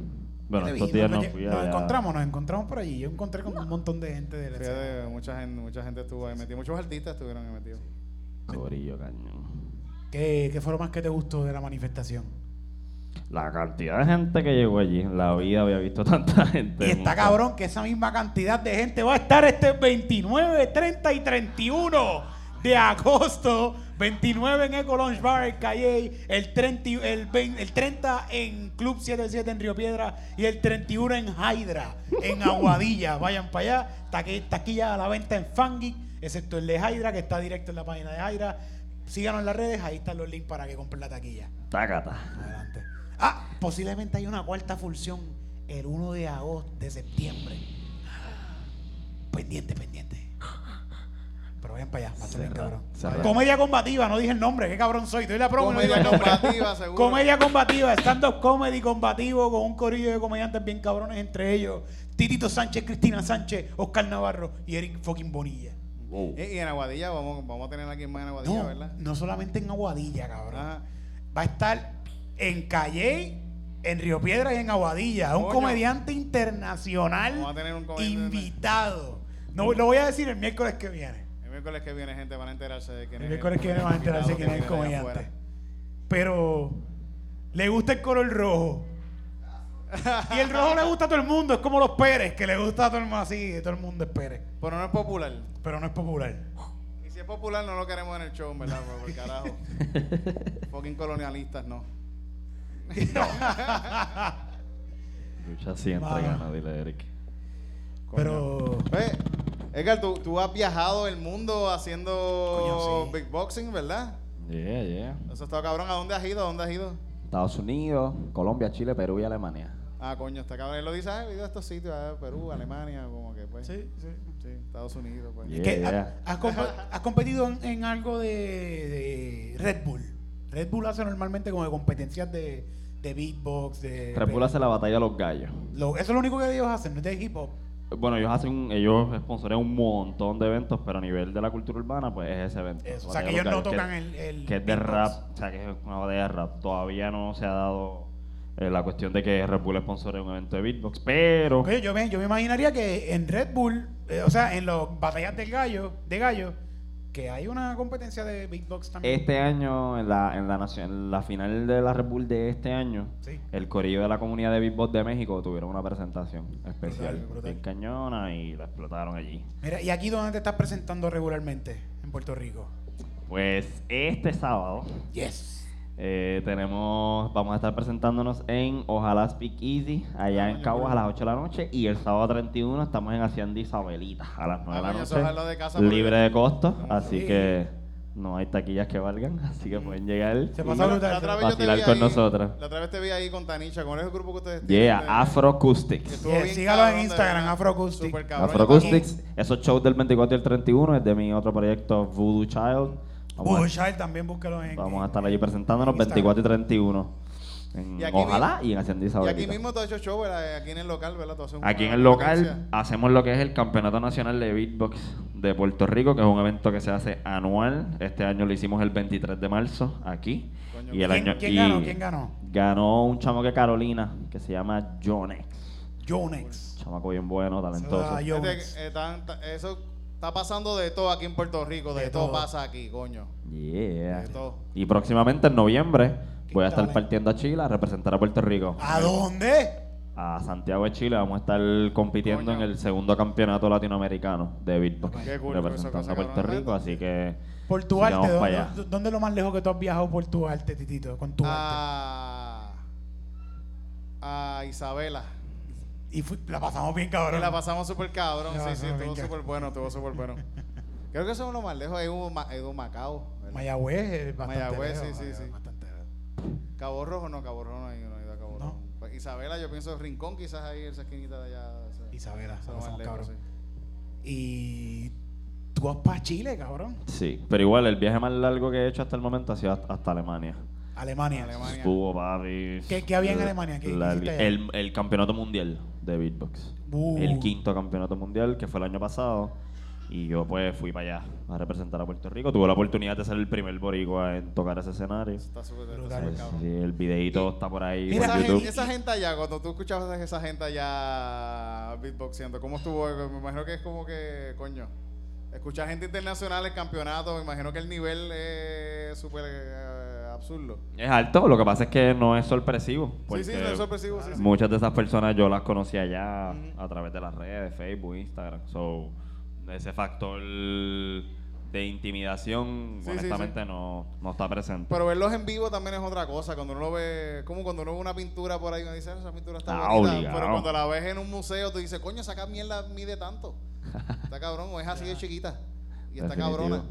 Bueno, estos días nos, no fui nos encontramos, nos encontramos por allí. Yo encontré con un montón de gente de la. Fíjate, mucha gente, mucha gente estuvo ahí metida. Muchos artistas estuvieron ahí metidos. Corillo, cañón. ¿Qué, ¿Qué fue lo más que te gustó de la manifestación? La cantidad de gente que llegó allí. En la vida había visto tanta gente. Y está cabrón que esa misma cantidad de gente va a estar este 29, 30 y 31 de agosto. 29 en Eco Lounge Bar en Calle, el 30, y- el, 20 el 30 en Club 77 en Río Piedra y el 31 en Hydra, en Aguadilla. Vayan para allá. Taqui- Taquilla a la venta en Fangeek, excepto el de Hydra que está directo en la página de Hydra. Síganos en las redes, ahí están los links para que compren la taquilla. Tácata. Adelante. Ah, posiblemente hay una cuarta función el 1 de agosto, de septiembre. Pendiente, pendiente. Pero vayan para allá, va a estar bien Cerrado, cabrón. Comedia combativa, no dije el nombre, qué cabrón soy. Doy la promo, y no digo el Comedia nombre. combativa, seguro. Comedia combativa, stand-up comedy combativo con un corillo de comediantes bien cabrones entre ellos. Titito Sánchez, Cristina Sánchez, Oscar Navarro y Eric fucking Bonilla. Wow. Y, y en Aguadilla, vamos, vamos a tener aquí más en Aguadilla, No, ¿verdad? no solamente en Aguadilla, cabrón. Ajá. va a estar en Calle, en Río Piedra y en Aguadilla. Un Coño. comediante internacional Vamos a tener un comediante invitado. No, lo voy a decir el miércoles que viene. El miércoles que viene, gente, van a enterarse de quién El es. miércoles que viene van a enterarse quién es el comediante. Pero le gusta el color rojo. Y el rojo le gusta a todo el mundo. Es como los Pérez, que le gusta a todo el mundo así. Todo el mundo es Pérez. Pero no es popular. Pero no es popular. Y si es popular, no lo queremos en el show, ¿verdad? Por, por carajo. Fucking colonialistas, no. Lucha siempre gana, dile Eric. Pero Ve, Edgar, tú, tú has viajado el mundo haciendo Coño, sí. big boxing, ¿verdad? Yeah, yeah. Eso está cabrón. ¿A dónde has ido? ¿A dónde has ido? Estados Unidos, Colombia, Chile, Perú y Alemania. Ah, coño, está cabrón. Él lo dice, ah, he ido a estos sitios, ah, Perú, Alemania, como que pues. sí, sí. Sí, Estados Unidos, pues. Yeah. ¿Qué? ¿Ha- ¿Has, comp- has competido en, en algo de, de Red Bull? Red Bull hace normalmente como de competencias de, de beatbox, de... Red Bull hace la batalla de los gallos. Lo- eso es lo único que ellos hacen, no es de hip hop. Bueno, ellos hacen, un- ellos sponsorean un montón de eventos, pero a nivel de la cultura urbana, pues es ese evento. Eso, o sea, que ellos no tocan el- el Que es de rap, o sea, que es una batalla de rap. Todavía no se ha dado eh, la cuestión de que Red Bull sponsorea un evento de beatbox, pero... Oye, yo, me, yo me imaginaría que en Red Bull, eh, o sea, en las batallas del gallo, de gallo, que hay una competencia de beatbox también. Este año, en la, en la, nacion- en la final de la Red Bull de este año, Sí. el corillo de la comunidad de beatbox de México tuvieron una presentación especial, Brutal, brutal. bien cañona, y la explotaron allí. Mira, ¿y aquí dónde te estás presentando regularmente? En Puerto Rico. Pues este sábado Yes. Eh, tenemos, vamos a estar presentándonos en Ojalá Speak Easy, allá en Caguas a las 8 de la noche, y el sábado 31 estamos en Hacienda Isabelita a las 9 de la Ah, es noche, de casa libre el- de costo, así Sí. que no hay taquillas que valgan, así que pueden llegar. Se y- Vacilar con nosotros. La otra vez te vi ahí con Tanisha, con ese grupo que ustedes tienen. Yeah, de- Afro Acoustics. Estuvo Yeah, bien sígalo en Instagram, verdad. Afro Acoustic. Súper cabrón. Afro Acoustics, esos shows del 24 y el 31 es de mi otro proyecto Voodoo Child. Vamos, a, también búscalo en. vamos a estar allí presentándonos en 24 y 31. En Y Ojalá mismo- y en Hacienda Y aquí mismo todo hecho show, ¿verdad? Aquí en el local, ¿verdad? Tú Aquí en el local hacemos lo que es el Campeonato Nacional de Beatbox de Puerto Rico, que es un evento que se hace anual. Este año lo hicimos el 23 de marzo aquí. Coño, y el ¿Quién- año, quién y ganó? ¿Quién ganó? Ganó un chamo que Carolina, que se llama Jonex. Yonex. Chamaco bien bueno, talentoso. Ah, que, eh, tan- ta- eso está pasando de todo aquí en Puerto Rico. De, De todo. todo. pasa aquí, coño. Yeah. De todo. Y próximamente en noviembre voy a estar Dale. partiendo a Chile a representar a Puerto Rico. ¿A dónde? A Santiago de Chile vamos a estar compitiendo Coño. en el segundo campeonato latinoamericano de beatbox. Qué cool, representando a Puerto. Rico, así que Por tu arte. para ¿Dónde, allá. dónde es lo más lejos que tú has viajado por tu arte, Titito? Con tu arte. A, a Isabela. Y fui- la pasamos bien, Y cabrón. la pasamos súper cabrón. La Sí, sí, estuvo súper bueno, estuvo súper bueno. Creo que eso es lo más lejos. Hay un, hay un Macao. ¿verdad? Mayagüez es bastante Mayagüez, lejos, sí, sí, sí. bastante. Cabo Rojo no, Cabo Rojo no hay, no a Cabo No. Rojo. Pues Isabela, yo pienso Rincón, quizás ahí, esa esquinita de allá. esa- Isabela, más lejos, cabrón. sí. Y tú vas para Chile, cabrón. sí. Pero igual el viaje más largo que he hecho hasta el momento ha sido hasta Alemania. Alemania. Alemania. Estuvo, papi. ¿Qué- qué había en Alemania? ¿Qué- hiciste el, el campeonato mundial de beatbox. Uh. El quinto campeonato mundial que fue el año pasado. Y yo pues fui para allá a representar a Puerto Rico. Tuve la oportunidad de ser el primer boricua en tocar ese escenario. Está súper Brutal, cabrón. sí, el videito está por ahí Mira, Esa, por gen- YouTube. esa gente allá, cuando tú escuchabas a esa gente allá beatboxeando, ¿cómo estuvo? Me imagino que es como que, coño, escuchar gente internacional en campeonato, me imagino que el nivel es súper eh, absurdo. Es alto, lo que pasa es que no es sorpresivo. Sí, sí, no es sorpresivo, sí, sí. Muchas de esas personas yo las conocí allá Ujú. a través de las redes, Facebook, Instagram. So, ese factor de intimidación, Sí, sí, honestamente, No, no está presente. Pero verlos en vivo también es otra cosa. Cuando uno ve, como cuando uno ve una pintura por ahí, uno dice, "Ah, esa pintura está Ah, bonita. obligado. Pero cuando la ves en un museo, tú dices, coño, esa mierda mide tanto. Está cabrón, o es así de chiquita. Y está cabrona.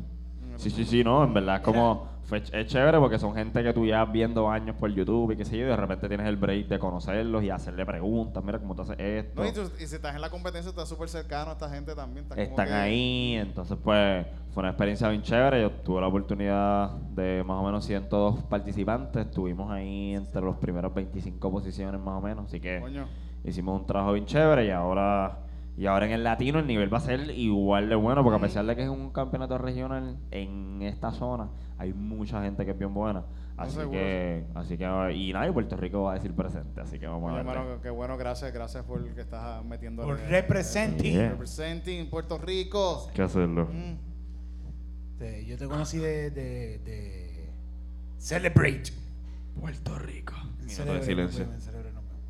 Sí, sí, sí, no, en verdad es como, fue es chévere porque son gente que tú ya viendo años por YouTube y qué sé yo, y de repente tienes el break de conocerlos y hacerle preguntas, mira cómo tú haces esto. No, y, tú- y si estás en la competencia, estás súper cercano a esta gente también. estás como Están que- ahí, entonces pues fue una experiencia bien chévere. Yo tuve la oportunidad de más o menos 102 participantes, estuvimos ahí entre los primeros 25 posiciones más o menos, así que Coño. hicimos un trabajo bien chévere y ahora y ahora en el latino el nivel va a ser igual de bueno porque a pesar de que es un campeonato regional en esta zona hay mucha gente que es bien buena así seguro, que así que y nada y Puerto Rico va a decir presente así que vamos a ver hermano, qué bueno, gracias, gracias por que estás metiendo. Por representing. Yeah. Representing Puerto Rico. que hacerlo Mm. Yo te conocí de, de, de Celebrate. Puerto Rico minuto de silencio nos vemos, Celebrate, nos vemos.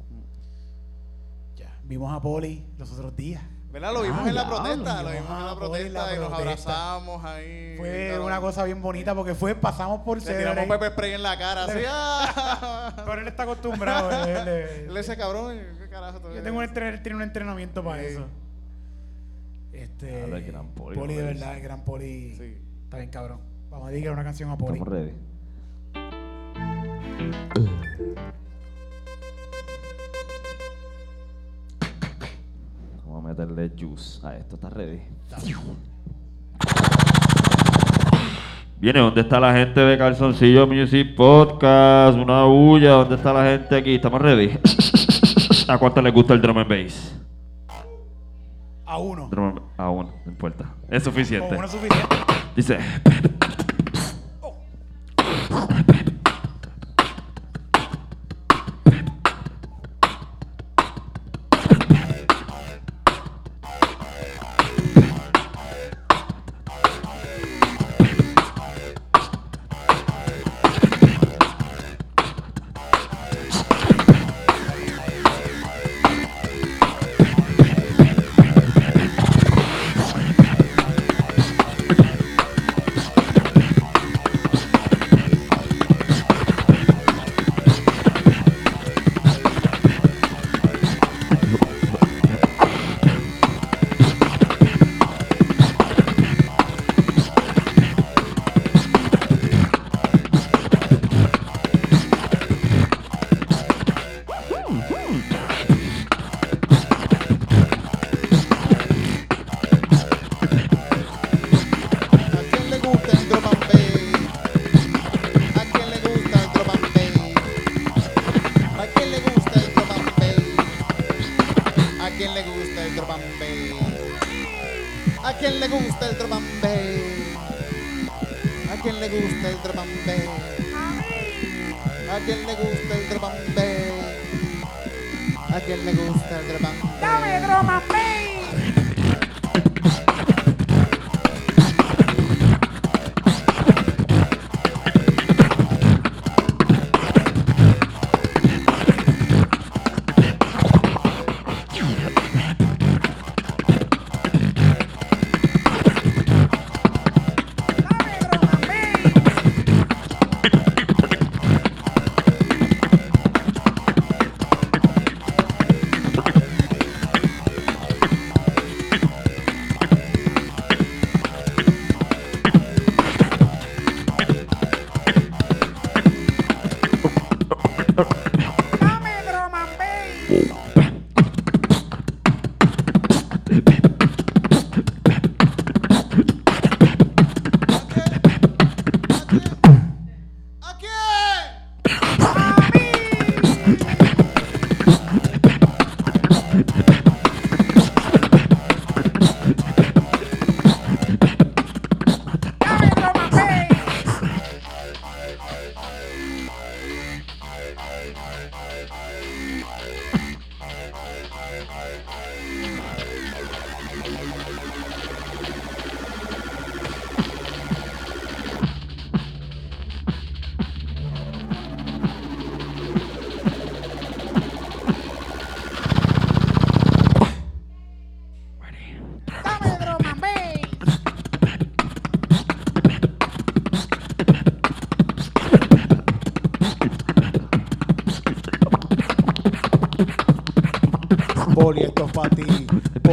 Ya, vimos a Poli los otros días. ¿Verdad? Lo vimos Ah, en la protesta, lo Vimos vimos en la Poli en la protesta y nos protesta. abrazamos ahí. Fue una cosa bien bonita porque fue, pasamos por Le tiramos pepper spray en la cara, así. ¡ah! Pero él está acostumbrado. él- él- él- Él ese cabrón, ¿qué carajo? Yo eres? tengo un, tiene un entrenamiento para Sí. eso. Este. Habla el gran Poli, Poli, de verdad, el gran Poli. Sí. Está bien cabrón. Vamos a dedicar una canción a Poli. estamos ready Vamos a meterle juice a esto, ¿está ready? Viene, ¿dónde está la gente de Calzoncillo Music Podcast? Una bulla, ¿dónde está la gente aquí? ¿Estamos ready? ¿A cuánto les gusta el drum and bass? A uno. Drum and- a uno, no importa. Es Con suficiente. uno es suficiente. Dice. ¿A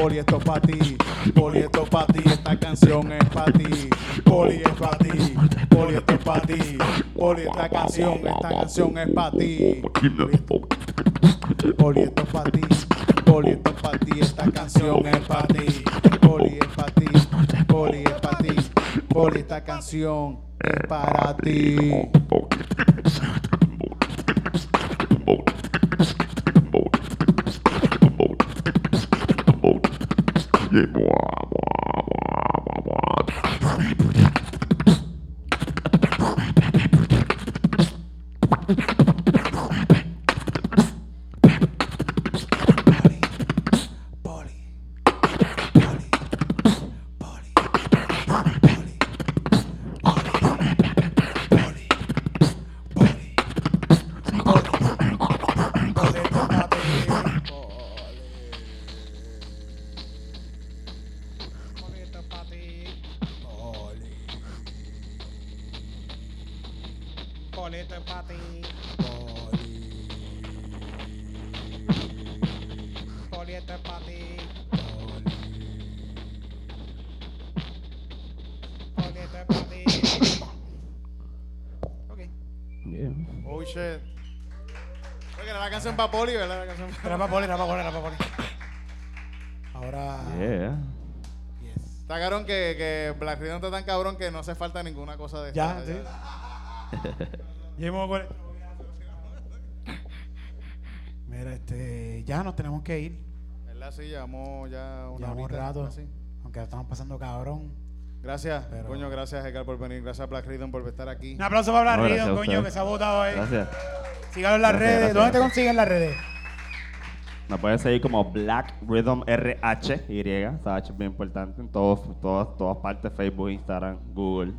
Poli, esto es pa' ti. Poli, esto es pa' ti. Esta canción es pa' ti. Poli, es pa' ti. Poli, esto es pa' ti. Poli, esta canción, esta canción es pa' ti. Poli, esto es pa' ti. Poli, es pa' ti. Esta canción es pa' ti. Poli, es pa' ti. Poli, es pa' ti. Poli, esta canción es para ti. Cosa de Ya, esta, sí. Ya hemos con- Mira, este. Ya nos tenemos que ir. ¿Verdad? Sí, llevamos ya una Llevamos horita, rato. así. Aunque estamos pasando cabrón. Gracias, Pero- coño, gracias Edgar por venir, gracias Black Rhythm por estar aquí. Un aplauso para No, Black Riddle, a coño, que se ha votado ahí. Gracias. Sígalo en las Gracias, redes. gracias. ¿Dónde te consiguen las redes? Me puedes seguir como Black Rhythm RH, Y, esa H es bien importante en todos, todas, todas partes, Facebook, Instagram, Google,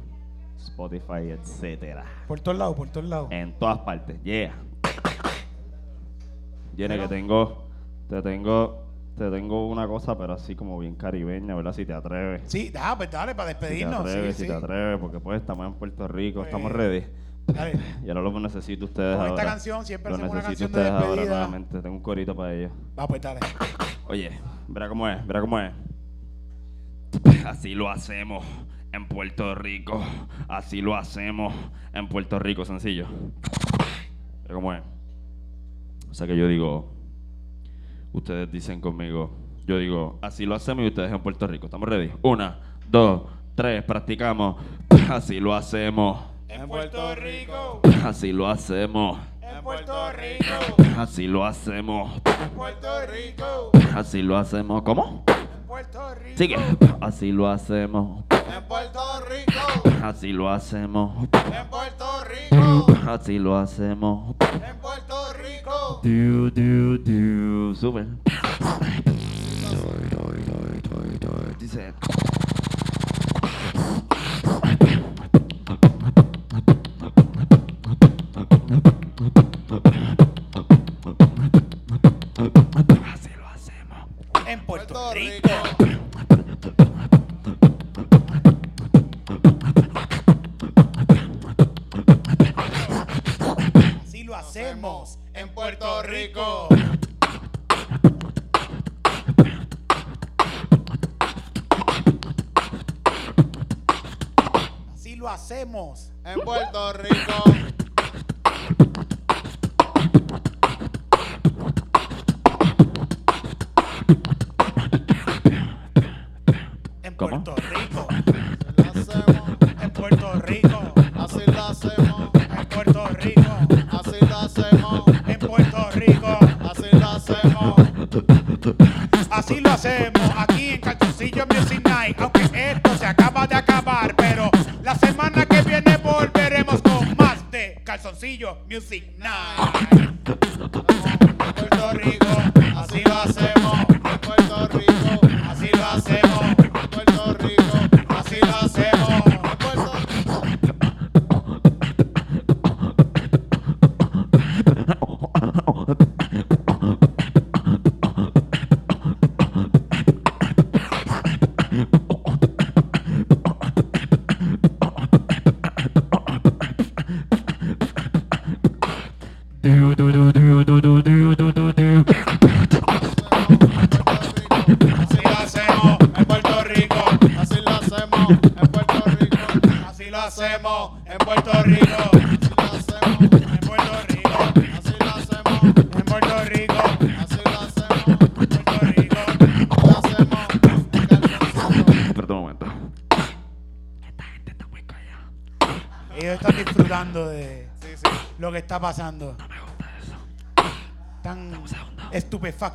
Spotify, etcétera. Por todos lados, por todos lados. En todas partes, yeah. Viene que tengo, te tengo, te tengo una cosa, pero así como bien caribeña, ¿verdad? Si te atreves. Sí, ah, pues dale, para Si te despedirnos. atreves, sí, si sí. te atreves, porque pues estamos en Puerto Rico, Pues, estamos ready. Dale. Y ahora lo necesito ustedes Con ahora. esta canción siempre lo hacemos una canción de ustedes ahora despedida. nuevamente. Tengo un corito para ellos. Va, pues dale. Oye, verá cómo es, verá cómo es. Así lo hacemos en Puerto Rico. Así lo hacemos en Puerto Rico, sencillo. Cómo es. O sea que yo digo, ustedes dicen conmigo, yo digo, así lo hacemos y ustedes en Puerto Rico. ¿Estamos ready? Una, dos, tres, practicamos. Así lo hacemos. En Puerto Rico. Así lo hacemos. En Puerto Rico. Así lo hacemos. En Puerto Rico. Así lo hacemos. ¿Cómo? Puerto Rico. Sigue. Así lo hacemos. En Puerto Rico, Así lo hacemos. en Puerto Rico, Así lo hacemos. en Puerto Rico. Du, du, du. Sube. Dice. Así lo hacemos. En Puerto Puerto Rico. Rico. Así lo hacemos. En Puerto Rico. Así lo hacemos. En Puerto Rico, En ¿Cómo? Puerto Rico.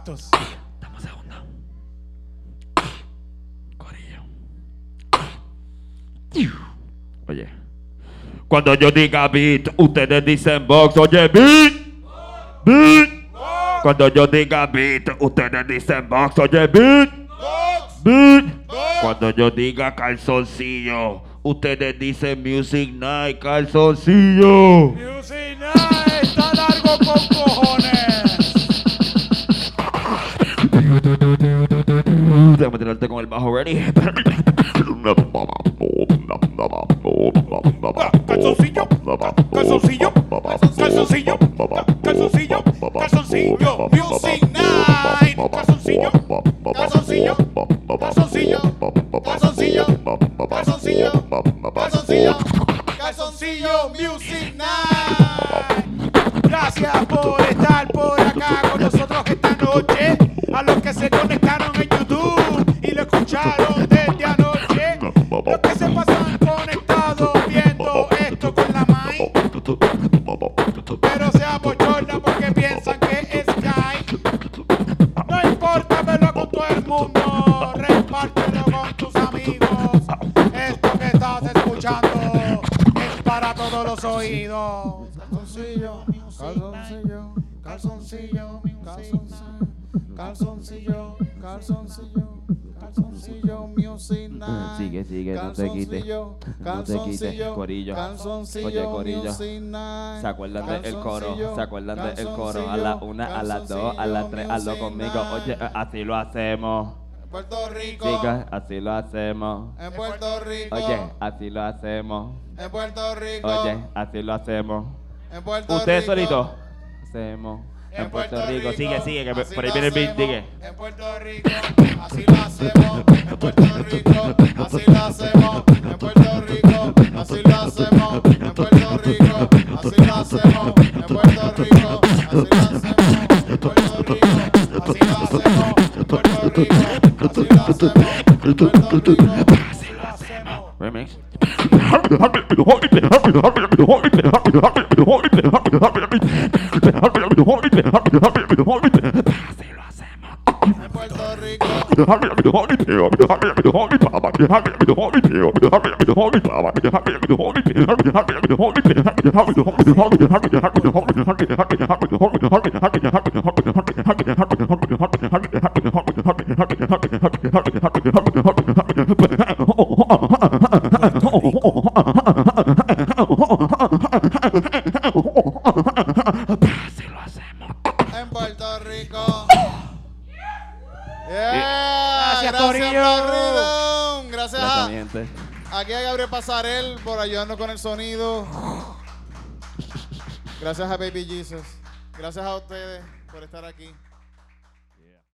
estupefactos. Dame un segundo. Corillo. Oye. Cuando yo diga beat, ustedes dicen box. Oye, beat. Beat. Cuando yo diga beat, ustedes dicen box. Oye, beat. Beat. Cuando yo diga calzoncillo, ustedes dicen music night, calzoncillo. Music Night está largo con Déjame tirarte con el bajo ready. Calzoncillo, calzoncillo, calzoncillo, calzoncillo, calzoncillo, Music Night, calzoncillo, calzoncillo, calzoncillo, calzoncillo, calzoncillo, calzoncillo, calzoncillo, Music Night. Calzoncillo, calzoncillo. Sigue, sigue, no te quites. No te quites, calzoncillo, corillo. Oye, corillo. ¿Se acuerdan del coro? ¿Se acuerdan del coro? A la una, a las dos, a las tres, hazlo conmigo. Oye, así lo hacemos. En Puerto Rico, Chicas, así lo hacemos. en Puerto Rico, Oye, así lo hacemos. en Puerto Rico, Oye, así lo hacemos. en Puerto Ustedes Rico. solitos. Hacemos. En Puerto Rico. Sigue, sigue, que por ahí viene el beat, sigue. En Puerto Rico, así lo hacemos. En Puerto Rico, así lo hacemos. En Puerto Rico, así lo hacemos. En Puerto Rico, así lo hacemos. En Puerto Rico, así lo hacemos. En Puerto Rico, así lo hacemos. En Puerto Rico, así lo hacemos. En Puerto Rico. remix. Passive. Rico, en Puerto Rico. Yeah, Gracias, gracias Corillo. Barridón. Gracias a, aquí a Gabriel Pasarel por ayudarnos con el sonido. Gracias a Baby Jesus. Gracias a ustedes por estar aquí.